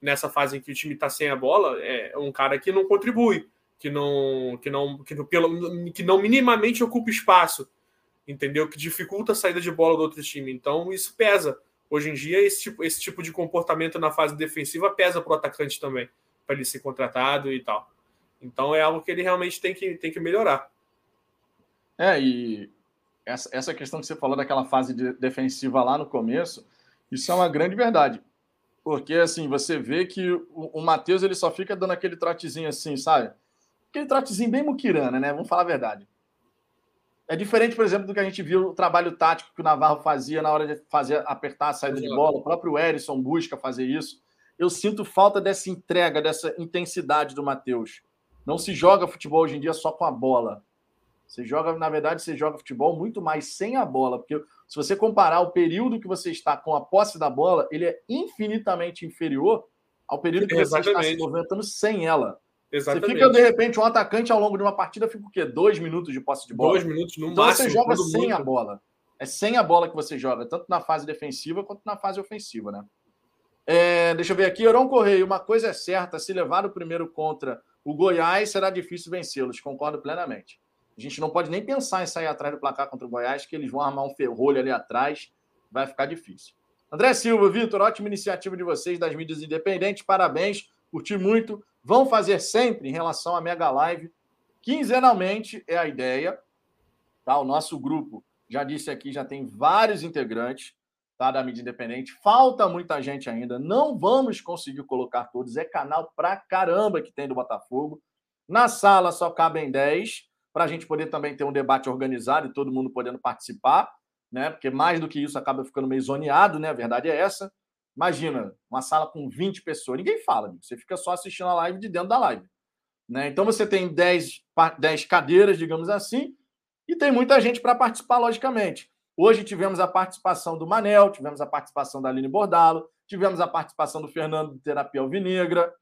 nessa fase em que o time está sem a bola é um cara que não contribui que não que não que não, pelo, que não minimamente ocupa espaço entendeu? Que dificulta a saída de bola do outro time. Então, isso pesa. Hoje em dia, esse tipo, esse tipo de comportamento na fase defensiva pesa para o atacante também, para ele ser contratado e tal. Então, é algo que ele realmente tem que, tem que melhorar. É, e essa, essa questão que você falou daquela fase de, defensiva lá no começo, isso é uma grande verdade. Porque, assim, você vê que o, o Matheus ele só fica dando aquele trotezinho assim, sabe? Aquele trotezinho bem muquirana, né? Vamos falar a verdade. É diferente, por exemplo, do que a gente viu o trabalho tático que o Navarro fazia na hora de fazer apertar a saída de bola. O próprio Erisson busca fazer isso. Eu sinto falta dessa entrega, dessa intensidade do Matheus. Não se joga futebol hoje em dia só com a bola. Você joga, na verdade, você joga futebol muito mais sem a bola, porque se você comparar o período que você está com a posse da bola, ele é infinitamente inferior ao período que você está se movimentando sem ela. Exatamente. Você fica, de repente, um atacante ao longo de uma partida fica o quê? Dois minutos de posse de bola? Dois minutos no então máximo. Você joga sem muito. a bola. É sem a bola que você joga, tanto na fase defensiva quanto na fase ofensiva, né? É, deixa eu ver aqui, Eurão Correio. Uma coisa é certa: se levar o primeiro contra o Goiás, será difícil vencê-los. Concordo plenamente. A gente não pode nem pensar em sair atrás do placar contra o Goiás, que eles vão armar um ferrolho ali atrás. Vai ficar difícil. André Silva, Vitor, ótima iniciativa de vocês das mídias independentes. Parabéns, curti muito. Vão fazer sempre em relação à Mega Live. Quinzenalmente é a ideia. Tá? O nosso grupo, já disse aqui, já tem vários integrantes tá? da mídia independente. Falta muita gente ainda. Não vamos conseguir colocar todos. É canal pra caramba que tem do Botafogo. Na sala só cabem 10, para a gente poder também ter um debate organizado e todo mundo podendo participar, né? Porque mais do que isso acaba ficando meio zoneado, né? A verdade é essa. Imagina, uma sala com 20 pessoas. Ninguém fala, você fica só assistindo a live de dentro da live. Né? Então você tem 10, 10 cadeiras, digamos assim, e tem muita gente para participar, logicamente. Hoje tivemos a participação do Manel, tivemos a participação da Aline Bordalo, tivemos a participação do Fernando de Terapia Alvinegra.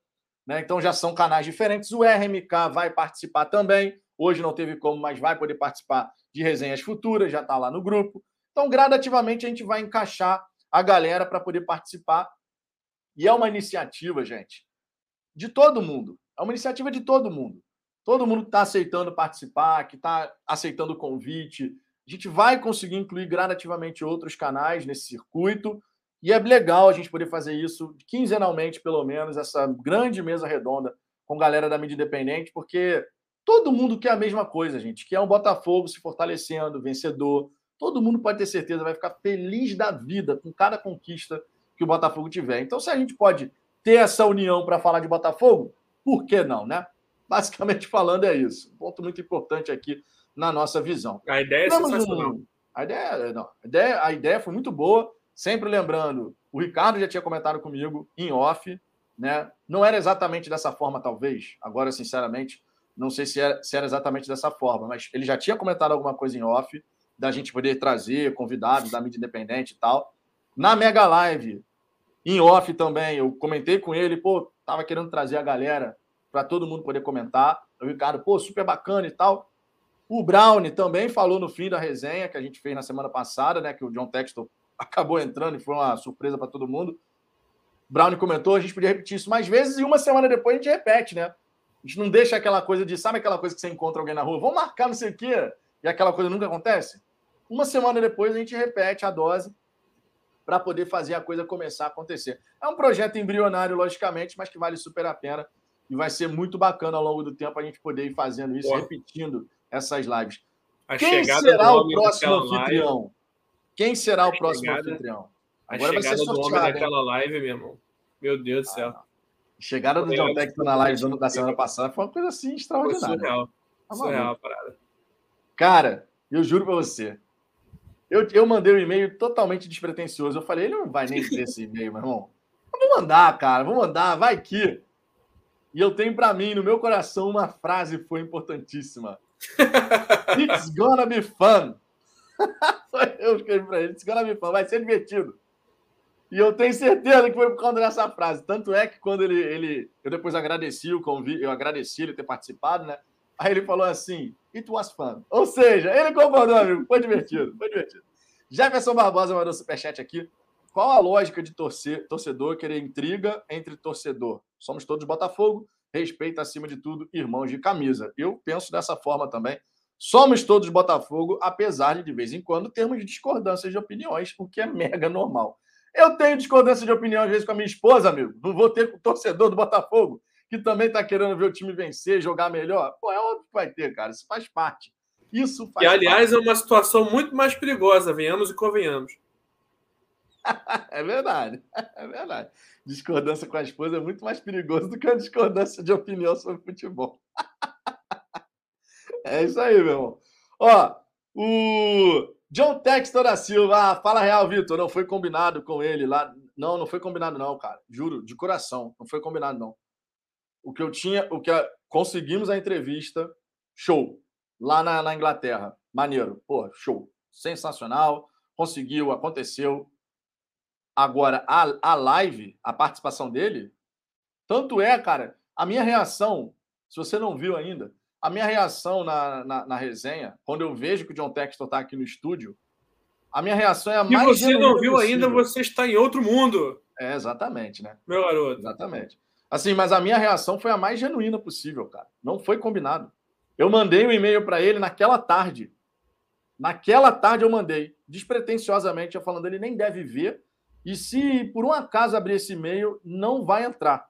Né? Então já são canais diferentes. O RMK vai participar também. Hoje não teve como, mas vai poder participar de resenhas futuras, já está lá no grupo. Então, gradativamente, a gente vai encaixar a galera para poder participar. E é uma iniciativa, gente, de todo mundo. É uma iniciativa de todo mundo. Todo mundo que está aceitando participar, que está aceitando o convite. A gente vai conseguir incluir gradativamente outros canais nesse circuito. E é legal a gente poder fazer isso quinzenalmente, pelo menos, essa grande mesa redonda com galera da mídia independente, porque todo mundo quer a mesma coisa, gente, que é um Botafogo se fortalecendo, vencedor, todo mundo pode ter certeza, vai ficar feliz da vida com cada conquista que o Botafogo tiver. Então, se a gente pode ter essa união para falar de Botafogo, por que não, né? Basicamente falando, é isso. Um ponto muito importante aqui na nossa visão. A ideia é sensacional. Um... A, ideia, não, a, ideia, a ideia foi muito boa. Sempre lembrando, o Ricardo já tinha comentado comigo em off, né? Não era exatamente dessa forma, talvez. Agora, sinceramente, não sei se era, se era exatamente dessa forma, mas ele já tinha comentado alguma coisa em off, da gente poder trazer convidados da mídia independente e tal. Na Mega Live, em off também, eu comentei com ele, pô, tava querendo trazer a galera para todo mundo poder comentar. O Ricardo, pô, super bacana e tal. O Brown também falou no fim da resenha que a gente fez na semana passada, né? Que o John Textor acabou entrando e foi uma surpresa para todo mundo. Brown comentou, a gente podia repetir isso mais vezes e uma semana depois a gente repete, né? A gente não deixa aquela coisa de, sabe aquela coisa que você encontra alguém na rua? Vamos marcar não sei o quê, e aquela coisa nunca acontece? Uma semana depois a gente repete a dose para poder fazer a coisa começar a acontecer. É um projeto embrionário, logicamente, mas que vale super a pena e vai ser muito bacana ao longo do tempo a gente poder ir fazendo isso, repetindo essas lives. A Quem será o próximo anfitrião? Live... Quem será o próximo chegada... anfitrião? Agora vai ser sorteado, do homem naquela live, meu irmão. Meu Deus do céu. Ah, chegada do John Tech na live da semana passada foi uma coisa assim extraordinária. Foi surreal. Tá surreal a parada. Cara, eu juro pra você. Eu, eu mandei um e-mail totalmente despretensioso. Eu falei, ele não vai nem ver esse e-mail, meu irmão. Eu vou mandar, cara, vou mandar, vai que. E eu tenho para mim, no meu coração, uma frase que foi importantíssima. It's gonna be fun. eu escrevi para ele, it's gonna be fun, vai ser divertido. E eu tenho certeza que foi por causa dessa frase. Tanto é que quando ele. ele eu depois agradeci o convite, eu agradeci ele ter participado, né? Aí ele falou assim: It was fun. Ou seja, ele concordou, amigo. Foi divertido, foi divertido. Jefferson Barbosa mandou superchat aqui. Qual a lógica de torcer, torcedor querer intriga entre torcedor? Somos todos Botafogo, respeito acima de tudo, irmãos de camisa. Eu penso dessa forma também. Somos todos Botafogo, apesar de de vez em quando termos discordâncias de opiniões, o que é mega normal. Eu tenho discordância de opinião às vezes com a minha esposa, amigo. Não vou ter com o torcedor do Botafogo, que também está querendo ver o time vencer, jogar melhor. Pô, é óbvio que vai ter, cara. Isso faz parte. Isso faz E, aliás, parte. é uma situação muito mais perigosa, venhamos e convenhamos. é verdade. É verdade. Discordância com a esposa é muito mais perigoso do que a discordância de opinião sobre futebol. é isso aí, meu irmão. Ó, o John Textor da Silva, ah, fala real, Vitor. Não foi combinado com ele lá. Não, não foi combinado, não, cara. Juro, de coração. Não foi combinado, não. O que eu tinha, o que a... conseguimos a entrevista, show. Lá na, na Inglaterra. Maneiro. Pô, show. Sensacional. Conseguiu, aconteceu. Agora, a, a live, a participação dele, tanto é, cara, a minha reação, se você não viu ainda, a minha reação na, na, na, resenha, quando eu vejo que o John Textor está aqui no estúdio, a minha reação é a mais. Se você não viu possível. ainda, você está em outro mundo. É, exatamente, né? Meu garoto. Exatamente. Assim, mas a minha reação foi a mais genuína possível, cara. Não foi combinado. Eu mandei um e-mail para ele naquela tarde. Naquela tarde eu mandei, despretensiosamente, eu falando, ele nem deve ver. E se por um acaso abrir esse e-mail, não vai entrar.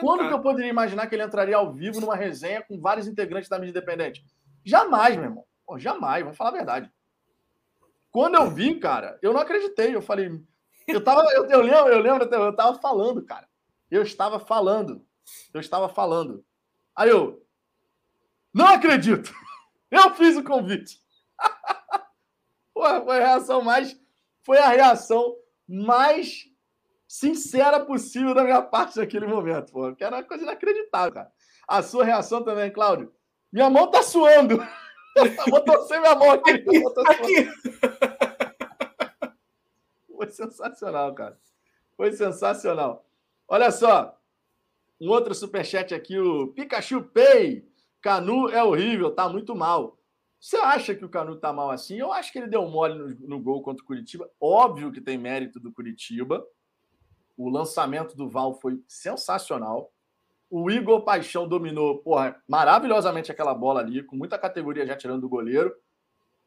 Quando que eu poderia imaginar que ele entraria ao vivo numa resenha com vários integrantes da mídia independente? Jamais, meu irmão. Pô, jamais, vamos falar a verdade. Quando eu vi, cara, eu não acreditei. Eu falei, eu tava, eu, eu lembro, eu lembro, eu tava falando, cara. Eu estava falando. Eu estava falando. Aí eu, não acredito. Eu fiz o convite. Pô, foi a reação mais, foi a reação mais sincera possível da minha parte naquele momento, pô. Que era uma coisa inacreditável, cara. A sua reação também, Cláudio. Minha mão tá suando. Vou torcer minha mão aqui. aqui. Foi sensacional, cara. Foi sensacional. Olha só. Um outro superchat aqui, o Pikachu Pay. Canu é horrível, tá muito mal. Você acha que o Canu tá mal assim? Eu acho que ele deu mole no, no gol contra o Curitiba. Óbvio que tem mérito do Curitiba. O lançamento do Val foi sensacional. O Igor Paixão dominou, porra, maravilhosamente aquela bola ali, com muita categoria já tirando do goleiro.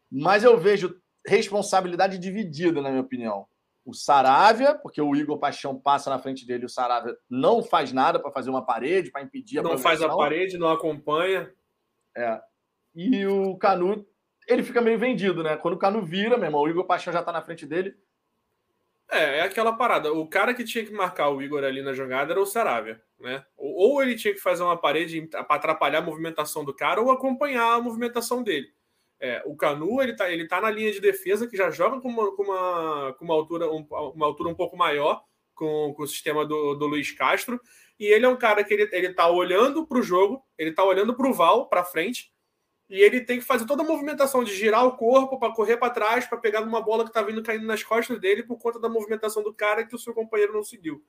Mas eu vejo responsabilidade dividida, na minha opinião. O Saravia, porque o Igor Paixão passa na frente dele, o Saravia não faz nada para fazer uma parede, para impedir a Não faz a parede, não acompanha. É. E o Canu ele fica meio vendido, né? Quando o Canu vira, meu irmão, o Igor Paixão já tá na frente dele. É, é aquela parada. O cara que tinha que marcar o Igor ali na jogada era o Saravia, né? Ou ele tinha que fazer uma parede para atrapalhar a movimentação do cara ou acompanhar a movimentação dele. É, o Canu ele tá, ele tá na linha de defesa que já joga com uma, com uma, com uma, altura, um, uma altura um pouco maior com, com o sistema do, do Luiz Castro. E ele é um cara que ele, ele tá olhando para o jogo, ele tá olhando para o Val para frente, e ele tem que fazer toda a movimentação de girar o corpo para correr para trás, para pegar uma bola que está vindo caindo nas costas dele por conta da movimentação do cara que o seu companheiro não seguiu.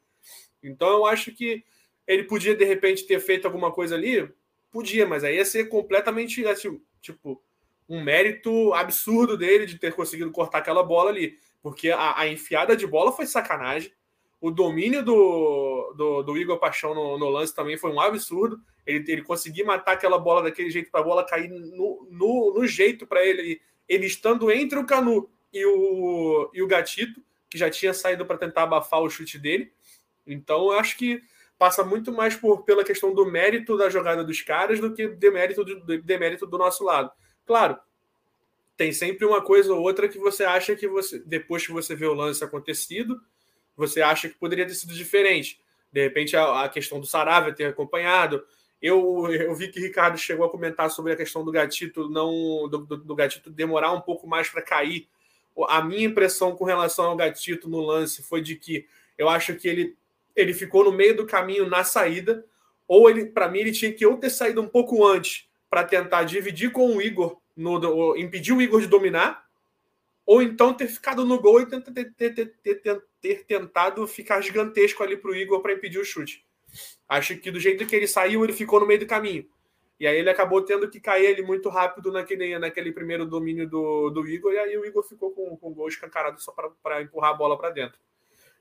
Então eu acho que ele podia de repente ter feito alguma coisa ali, podia, mas aí ia ser completamente assim, tipo um mérito absurdo dele de ter conseguido cortar aquela bola ali, porque a, a enfiada de bola foi sacanagem. O domínio do, do, do Igor Paixão no, no, lance também foi um absurdo. Ele, ele conseguir matar aquela bola daquele jeito para a bola cair no, no, no jeito para ele, ele estando entre o Canu e o, e o Gatito, que já tinha saído para tentar abafar o chute dele. Então, eu acho que passa muito mais por, pela questão do mérito da jogada dos caras do que demérito do, demérito do nosso lado. Claro, tem sempre uma coisa ou outra que você acha que você, depois que você vê o lance acontecido, você acha que poderia ter sido diferente. De repente, a, a questão do Saravia ter acompanhado. Eu, eu vi que o Ricardo chegou a comentar sobre a questão do gatito não do, do, do gatito demorar um pouco mais para cair. A minha impressão com relação ao gatito no lance foi de que eu acho que ele, ele ficou no meio do caminho na saída, ou ele, para mim, ele tinha que ou ter saído um pouco antes para tentar dividir com o Igor, no, impedir o Igor de dominar, ou então ter ficado no gol e ter, ter, ter, ter tentado ficar gigantesco ali para o Igor para impedir o chute. Acho que do jeito que ele saiu, ele ficou no meio do caminho. E aí ele acabou tendo que cair ele muito rápido naquele, naquele primeiro domínio do, do Igor, e aí o Igor ficou com, com o gol escancarado só para empurrar a bola para dentro.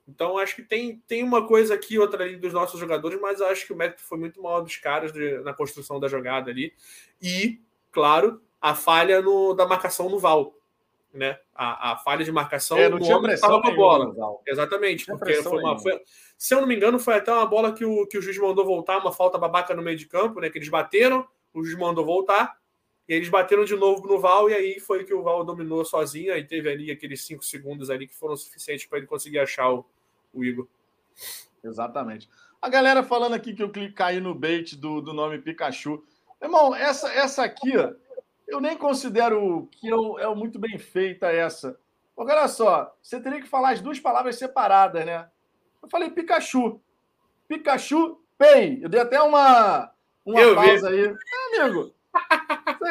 Então acho que tem, tem uma coisa aqui, outra ali dos nossos jogadores, mas acho que o mérito foi muito maior dos caras de, na construção da jogada ali. E, claro, a falha no, da marcação no Val né? A, a falha de marcação é, não tinha pressão com a bola. Exatamente, porque foi uma, foi, se eu não me engano, foi até uma bola que o, que o juiz mandou voltar, uma falta babaca no meio de campo, né? Que eles bateram, o juiz mandou voltar, e eles bateram de novo no Val, e aí foi que o Val dominou sozinho, aí teve ali aqueles cinco segundos ali que foram suficientes para ele conseguir achar o, o Igor. Exatamente. A galera falando aqui que eu caí no bait do, do nome Pikachu. Irmão, essa, essa aqui, ó, eu nem considero que eu, é muito bem feita essa. Olha só, você teria que falar as duas palavras separadas, né? Eu falei Pikachu. Pikachu Pay. Eu dei até uma, uma eu pausa vi. aí. É, amigo,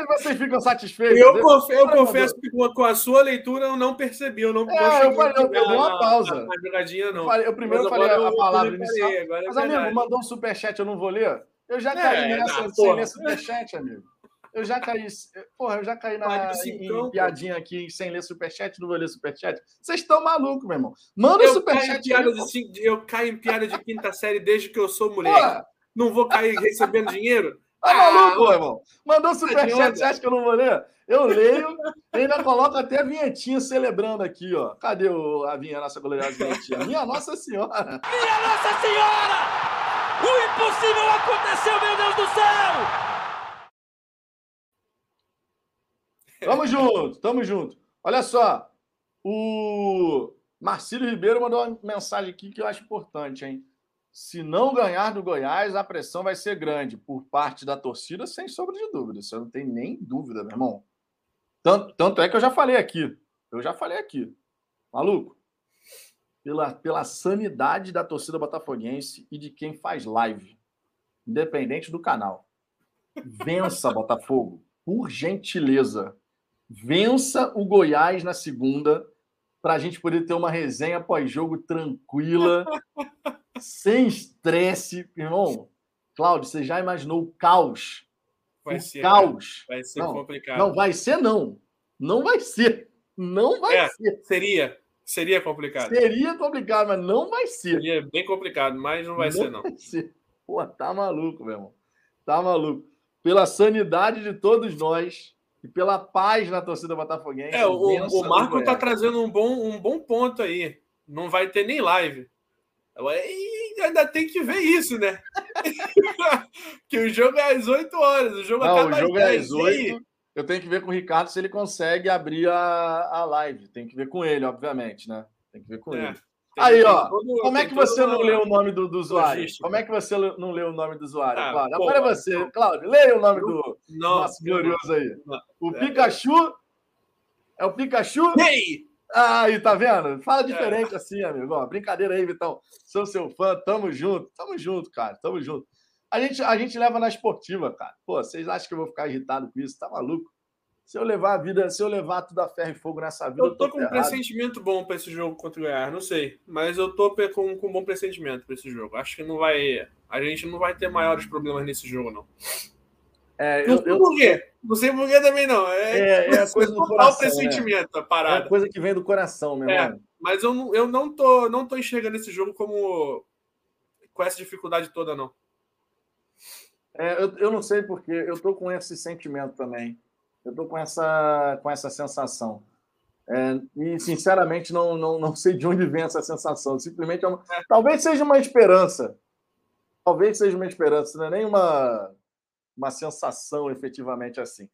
vocês ficam satisfeitos? Eu, conf, eu confesso que com a sua leitura eu não percebi. Eu não, é, eu, falei, eu, dei uma pausa. A, jogadinha, não. Eu, falei, eu primeiro falei a palavra inicial. Mas, é amigo, mandou um superchat, eu não vou ler? Eu já caí é, nessa não, sem ler superchat, amigo. Eu já caí. Porra, eu já caí na, em, em piadinha aqui sem ler superchat, não vou ler superchat. Vocês estão malucos, meu irmão. Manda o superchat. Caio de, eu caio em piada de quinta série desde que eu sou mulher. Porra. Não vou cair recebendo dinheiro? Tá ah, maluco, meu irmão? Mandou superchat, você acha que eu não vou ler? Eu leio e ainda coloco até a vinhetinha celebrando aqui, ó. Cadê o, a vinha, nossa gloriosa vinhetinha? Minha Nossa Senhora! Minha Nossa Senhora! O impossível aconteceu, meu Deus do céu! Tamo junto, tamo junto. Olha só, o Marcílio Ribeiro mandou uma mensagem aqui que eu acho importante, hein? Se não ganhar do Goiás, a pressão vai ser grande por parte da torcida, sem sombra de dúvida. Eu não tenho nem dúvida, meu irmão. Tanto, tanto é que eu já falei aqui. Eu já falei aqui. Maluco, pela, pela sanidade da torcida botafoguense e de quem faz live, independente do canal. Vença, Botafogo, por gentileza vença o Goiás na segunda, para a gente poder ter uma resenha pós-jogo tranquila, sem estresse. Irmão, Cláudio, você já imaginou o caos? Vai o ser. Caos. Vai ser não, complicado. Não vai ser, não. Não vai ser. Não vai é, ser. Seria. Seria complicado. Seria complicado, mas não vai ser. Seria bem complicado, mas não vai não ser, não. Vai ser. Pô, tá maluco, meu irmão. Tá maluco. Pela sanidade de todos nós, e pela paz na torcida botafoguense. É, o, o Marco está trazendo um bom, um bom ponto aí. Não vai ter nem live. E ainda tem que ver isso, né? que o jogo é às 8 horas. O jogo Não, acaba o jogo às é às 8. eu tenho que ver com o Ricardo se ele consegue abrir a, a live. Tem que ver com ele, obviamente, né? Tem que ver com é. ele. Aí, ó, todo, como é que você não leu o nome do, do usuário? Logística. Como é que você não leu o nome do usuário, ah, Cláudio? Agora é você, Cláudio, leia o nome do não, nosso glorioso aí. O é, Pikachu. É o Pikachu? Ei! Aí, tá vendo? Fala é. diferente é. assim, amigo. Ó, brincadeira aí, Vitão. Sou seu fã, tamo junto, tamo junto, cara, tamo junto. A gente, a gente leva na esportiva, cara. Pô, vocês acham que eu vou ficar irritado com isso? Tá maluco? Se eu levar a vida, se eu levar tudo a ferro e fogo nessa vida. Eu tô, eu tô com um pressentimento bom para esse jogo contra o Goiás, não sei. Mas eu tô com, com um bom pressentimento para esse jogo. Acho que não vai. A gente não vai ter maiores problemas nesse jogo, não. É, não eu, sei por quê. Não sei por quê também, não. É, é, é a coisa do coração. o pressentimento, né? a parada. É a coisa que vem do coração, meu é, irmão. Mas eu, não, eu não, tô, não tô enxergando esse jogo como com essa dificuldade toda, não. É, eu, eu não sei porque eu tô com esse sentimento também. Eu estou com essa, com essa sensação. É, e, sinceramente, não, não, não sei de onde vem essa sensação. Simplesmente é uma... Talvez seja uma esperança. Talvez seja uma esperança, não é nem uma, sensação efetivamente assim.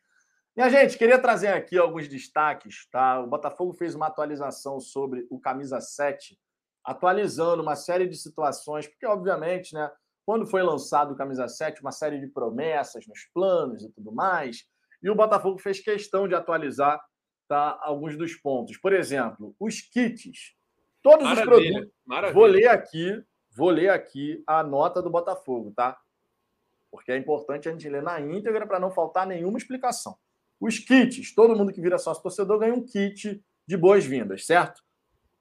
Minha gente, queria trazer aqui alguns destaques. Tá? O Botafogo fez uma atualização sobre o Camisa 7, atualizando uma série de situações, porque, obviamente, né, quando foi lançado o Camisa 7, uma série de promessas nos planos e tudo mais e o Botafogo fez questão de atualizar tá, alguns dos pontos. Por exemplo, os kits. Todos Maravilha. os produtos. Maravilha. Vou ler aqui, vou ler aqui a nota do Botafogo, tá? Porque é importante a gente ler na íntegra para não faltar nenhuma explicação. Os kits, todo mundo que vira sócio torcedor ganha um kit de boas-vindas, certo?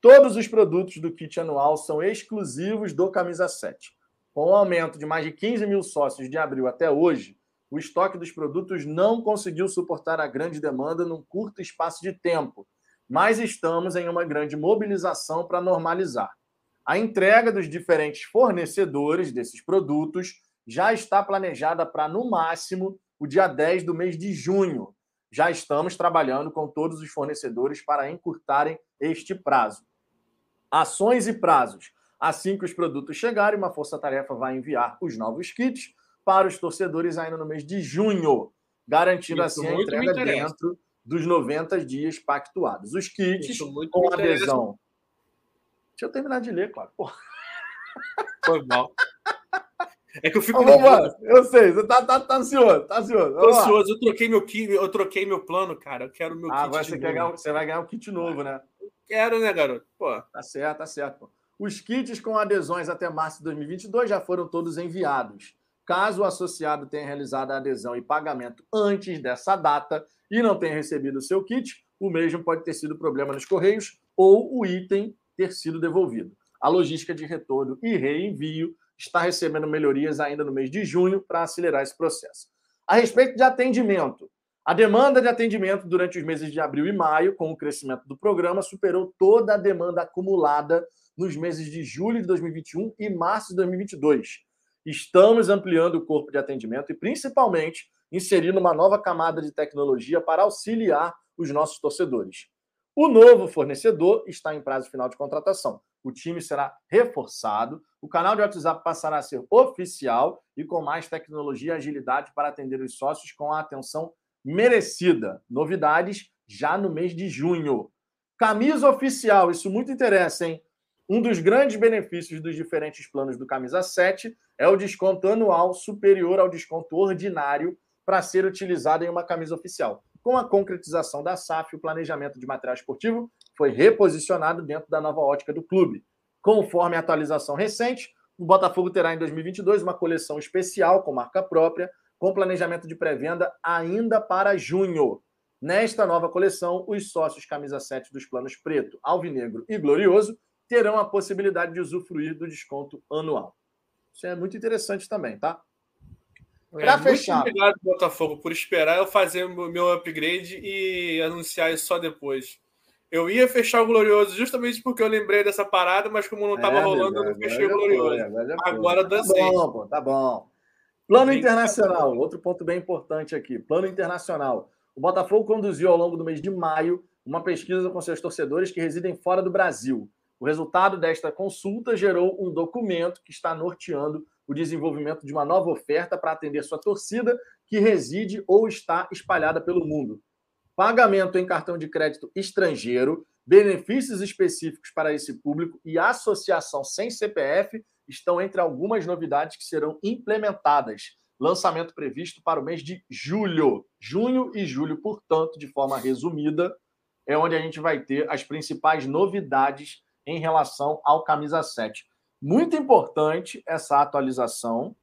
Todos os produtos do kit anual são exclusivos do Camisa 7. Com um aumento de mais de 15 mil sócios de abril até hoje, o estoque dos produtos não conseguiu suportar a grande demanda num curto espaço de tempo, mas estamos em uma grande mobilização para normalizar. A entrega dos diferentes fornecedores desses produtos já está planejada para, no máximo, o dia 10 do mês de junho. Já estamos trabalhando com todos os fornecedores para encurtarem este prazo. Ações e prazos. Assim que os produtos chegarem, uma força-tarefa vai enviar os novos kits para os torcedores ainda no mês de junho, garantindo Isso assim a entrega dentro dos 90 dias pactuados. Os kits com adesão. Deixa eu terminar de ler, claro. Porra. Foi mal. É que eu fico. Vamos lá, eu sei, você tá, tá, tá ansioso, tá ansioso. Tô ansioso, eu troquei meu kit, eu troquei meu plano, cara. Eu quero meu ah, kit. Agora você, quer ganhar, você vai ganhar um kit novo, né? Quero, né, garoto? Pô. Tá certo, tá certo. Pô. Os kits com adesões até março de 2022 já foram todos enviados. Caso o associado tenha realizado a adesão e pagamento antes dessa data e não tenha recebido o seu kit, o mesmo pode ter sido problema nos correios ou o item ter sido devolvido. A logística de retorno e reenvio está recebendo melhorias ainda no mês de junho para acelerar esse processo. A respeito de atendimento, a demanda de atendimento durante os meses de abril e maio, com o crescimento do programa, superou toda a demanda acumulada nos meses de julho de 2021 e março de 2022. Estamos ampliando o corpo de atendimento e, principalmente, inserindo uma nova camada de tecnologia para auxiliar os nossos torcedores. O novo fornecedor está em prazo final de contratação. O time será reforçado, o canal de WhatsApp passará a ser oficial e com mais tecnologia e agilidade para atender os sócios com a atenção merecida. Novidades já no mês de junho. Camisa oficial, isso muito interessa, hein? Um dos grandes benefícios dos diferentes planos do Camisa 7 é o desconto anual superior ao desconto ordinário para ser utilizado em uma camisa oficial. Com a concretização da SAF, o planejamento de material esportivo foi reposicionado dentro da nova ótica do clube. Conforme a atualização recente, o Botafogo terá em 2022 uma coleção especial com marca própria, com planejamento de pré-venda ainda para junho. Nesta nova coleção, os sócios camisa 7 dos planos preto, alvinegro e glorioso terão a possibilidade de usufruir do desconto anual. Isso é muito interessante também, tá? É, Para fechar. Muito obrigado, Botafogo, por esperar eu fazer o meu upgrade e anunciar isso só depois. Eu ia fechar o Glorioso justamente porque eu lembrei dessa parada, mas como não estava é, rolando, eu não fechei o Glorioso. Foi, agora dancei. Tá bom, pô, tá bom. Plano internacional, outro ponto bem importante aqui. Plano internacional. O Botafogo conduziu ao longo do mês de maio uma pesquisa com seus torcedores que residem fora do Brasil. O resultado desta consulta gerou um documento que está norteando o desenvolvimento de uma nova oferta para atender sua torcida, que reside ou está espalhada pelo mundo. Pagamento em cartão de crédito estrangeiro, benefícios específicos para esse público e associação sem CPF estão entre algumas novidades que serão implementadas. Lançamento previsto para o mês de julho. Junho e julho, portanto, de forma resumida, é onde a gente vai ter as principais novidades em relação ao camisa 7. Muito importante essa atualização.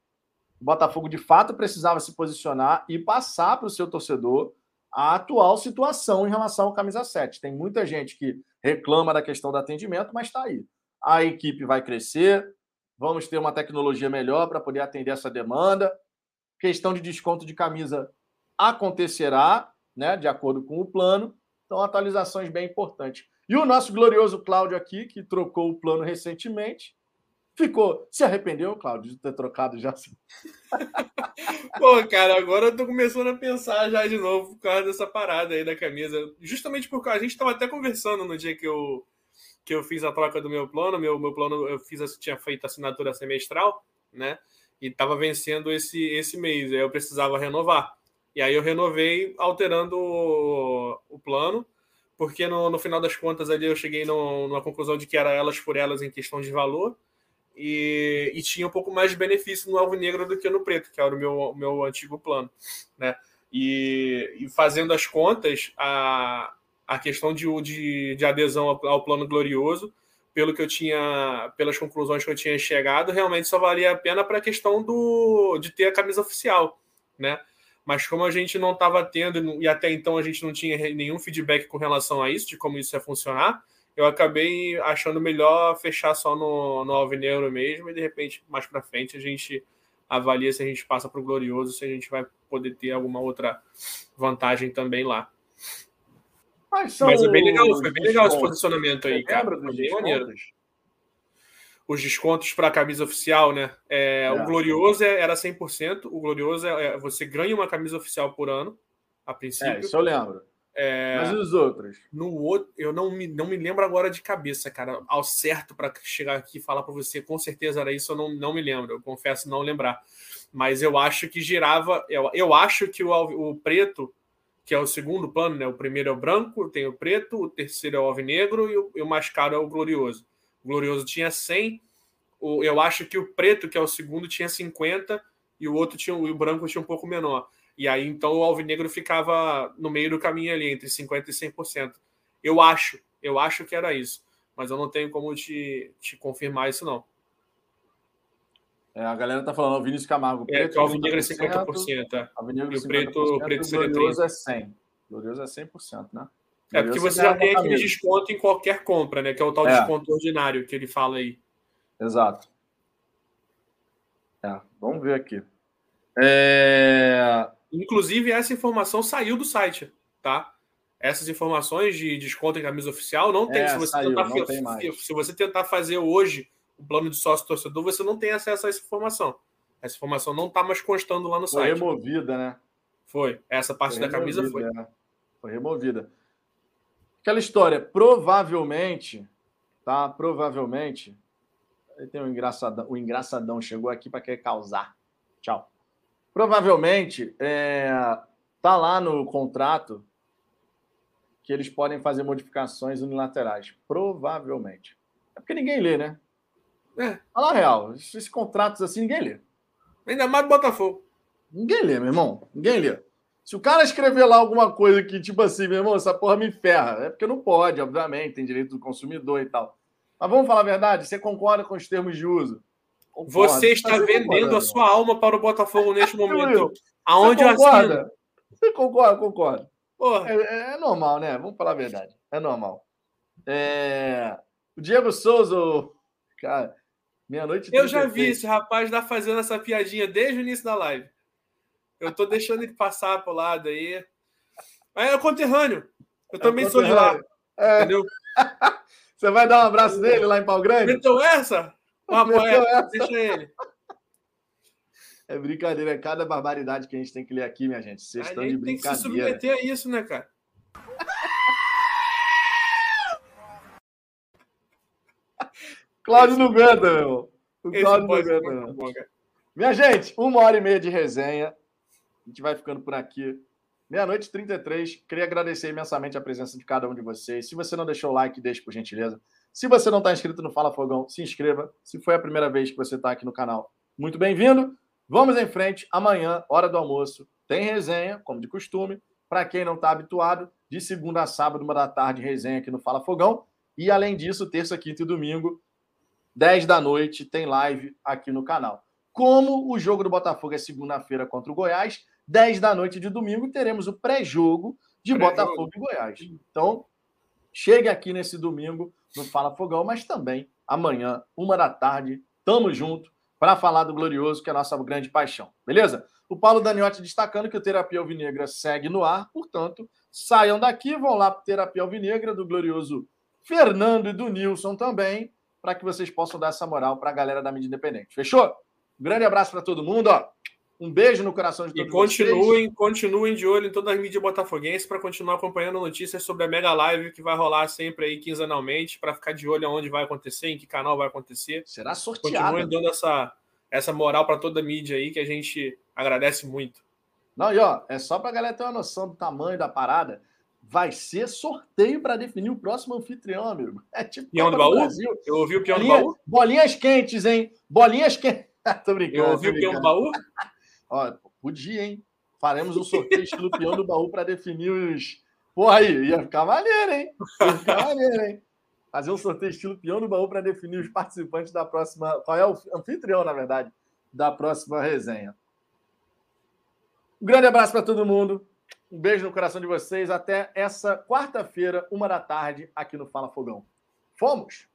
O Botafogo de fato precisava se posicionar e passar para o seu torcedor a atual situação em relação ao camisa 7. Tem muita gente que reclama da questão do atendimento, mas está aí. A equipe vai crescer, vamos ter uma tecnologia melhor para poder atender essa demanda. Questão de desconto de camisa acontecerá, né, de acordo com o plano. Então, atualizações bem importantes. E o nosso glorioso Cláudio aqui, que trocou o plano recentemente, ficou. Se arrependeu, Cláudio, de ter trocado já? Pô, cara, agora eu tô começando a pensar já de novo por causa dessa parada aí da camisa. Justamente porque a gente tava até conversando no dia que eu, que eu fiz a troca do meu plano. Meu, meu plano, eu fiz, tinha feito assinatura semestral, né? E tava vencendo esse, esse mês. Aí eu precisava renovar. E aí eu renovei alterando o, o plano porque no, no final das contas ali eu cheguei no, numa conclusão de que era elas por elas em questão de valor e, e tinha um pouco mais de benefício no alvinegro do que no preto, que era o meu, meu antigo plano, né? E, e fazendo as contas, a, a questão de, de, de adesão ao, ao, plano glorioso, pelo que eu tinha, pelas conclusões que eu tinha chegado, realmente só valia a pena para a questão do, de ter a camisa oficial, né? mas como a gente não estava tendo, e até então a gente não tinha nenhum feedback com relação a isso, de como isso ia funcionar, eu acabei achando melhor fechar só no, no Alvinegro mesmo, e de repente, mais para frente, a gente avalia se a gente passa para o Glorioso, se a gente vai poder ter alguma outra vantagem também lá. Mas, Mas é bem legal, foi bem legal esse posicionamento aí, cara. Bem maneiro os descontos para a camisa oficial, né? É, é. O Glorioso é, era 100%. O Glorioso é, é, você ganha uma camisa oficial por ano, a princípio. É, isso eu lembro. É, Mas e os outros? No outro, eu não me, não me lembro agora de cabeça, cara. Ao certo, para chegar aqui e falar para você, com certeza era isso, eu não, não me lembro. Eu confesso não lembrar. Mas eu acho que girava. Eu, eu acho que o, o preto, que é o segundo plano, né? O primeiro é o branco, tem o preto, o terceiro é o alvinegro e o, e o mais caro é o glorioso. O Glorioso tinha 100. O, eu acho que o preto, que é o segundo, tinha 50 e o outro tinha o branco tinha um pouco menor. E aí então o alvinegro ficava no meio do caminho ali, entre 50 e 100%. Eu acho, eu acho que era isso, mas eu não tenho como te, te confirmar isso não. É, a galera tá falando, o Vinícius Camargo. É, preto, é, o alvinegro é 50%, é. Alvinegro e o preto, o preto seria glorioso 30%. é 100. Glorioso é 100%, né? É porque você já tem aquele desconto em qualquer compra, né? Que é o tal é. desconto ordinário que ele fala aí. Exato. É, vamos ver aqui. É... Inclusive, essa informação saiu do site, tá? Essas informações de desconto em camisa oficial não tem. É, se, você saiu, tentar, não tem mais. se você tentar fazer hoje o plano de sócio torcedor, você não tem acesso a essa informação. Essa informação não está mais constando lá no foi site. Foi removida, né? Foi. Essa parte foi da camisa foi. É. Foi removida. Aquela história, provavelmente, tá? Provavelmente. Aí tem um engraçadão, o engraçadão chegou aqui para querer causar. Tchau. Provavelmente é, tá lá no contrato que eles podem fazer modificações unilaterais. Provavelmente. É porque ninguém lê, né? É. Fala real, esses contratos assim ninguém lê. Ainda mais do Botafogo. Ninguém lê, meu irmão. Ninguém lê. Se o cara escrever lá alguma coisa que, tipo assim, meu irmão, essa porra me ferra, é porque não pode, obviamente, tem direito do consumidor e tal. Mas vamos falar a verdade, você concorda com os termos de uso? Concordo. Você está você vendendo a sua alma para o Botafogo neste momento. Aonde você concorda? Você concorda? Concordo. É, é, é, normal, né? Vamos falar a verdade. É normal. É... O Diego Souza, cara, meia-noite. Eu já vi esse rapaz lá fazendo essa piadinha desde o início da live. Eu tô deixando ele passar pro lado aí. Mas é o conterrâneo. Eu é também sou de lá. É. Entendeu? Você vai dar um abraço nele lá em Pau Grande? Meteu essa? Essa. Deixa ele. É brincadeira, é cada barbaridade que a gente tem que ler aqui, minha gente. Vocês estão de brincadeira. Tem que se submeter a isso, né, cara? Cláudio não aguenta, meu. O Cláudio aguenta, meu. Minha gente, uma hora e meia de resenha. A gente vai ficando por aqui. Meia-noite e 33. Queria agradecer imensamente a presença de cada um de vocês. Se você não deixou o like, deixe por gentileza. Se você não está inscrito no Fala Fogão, se inscreva. Se foi a primeira vez que você está aqui no canal, muito bem-vindo. Vamos em frente. Amanhã, hora do almoço, tem resenha, como de costume. Para quem não está habituado, de segunda a sábado, uma da tarde, resenha aqui no Fala Fogão. E além disso, terça, quinta e domingo, 10 da noite, tem live aqui no canal. Como o jogo do Botafogo é segunda-feira contra o Goiás, 10 da noite de domingo, teremos o pré-jogo de pré Botafogo e Goiás. Então, chegue aqui nesse domingo no Fala Fogão, mas também amanhã, uma da tarde, tamo junto para falar do Glorioso, que é a nossa grande paixão. Beleza? O Paulo Daniotti destacando que o Terapia Alvinegra segue no ar, portanto, saiam daqui, vão lá para Terapia Alvinegra, do Glorioso Fernando e do Nilson também, para que vocês possam dar essa moral para a galera da mídia independente. Fechou? Grande abraço para todo mundo, ó. Um beijo no coração de todos e continuem, vocês. continuem de olho em todas as mídias botafoguenses para continuar acompanhando notícias sobre a Mega Live que vai rolar sempre aí quinzenalmente para ficar de olho aonde vai acontecer, em que canal vai acontecer. Será sorteado. Continuem dando essa, essa moral para toda a mídia aí que a gente agradece muito. Não, e ó, é só para a galera ter uma noção do tamanho da parada. Vai ser sorteio para definir o próximo anfitrião, amigo. É tipo. Peão do baú? Brasil. Eu ouvi o peão Bolinha, do baú? Bolinhas quentes, hein? Bolinhas quentes. tô brincando. Eu ouvi o peão do baú? Ó, podia, hein? Faremos um sorteio estilo peão do baú para definir os. Porra, aí, ia ficar maneiro, hein? Ia ficar maneiro, hein? Fazer um sorteio estilo peão do baú para definir os participantes da próxima. Qual é o anfitrião, na verdade, da próxima resenha. Um grande abraço para todo mundo. Um beijo no coração de vocês. Até essa quarta-feira, uma da tarde, aqui no Fala Fogão. Fomos!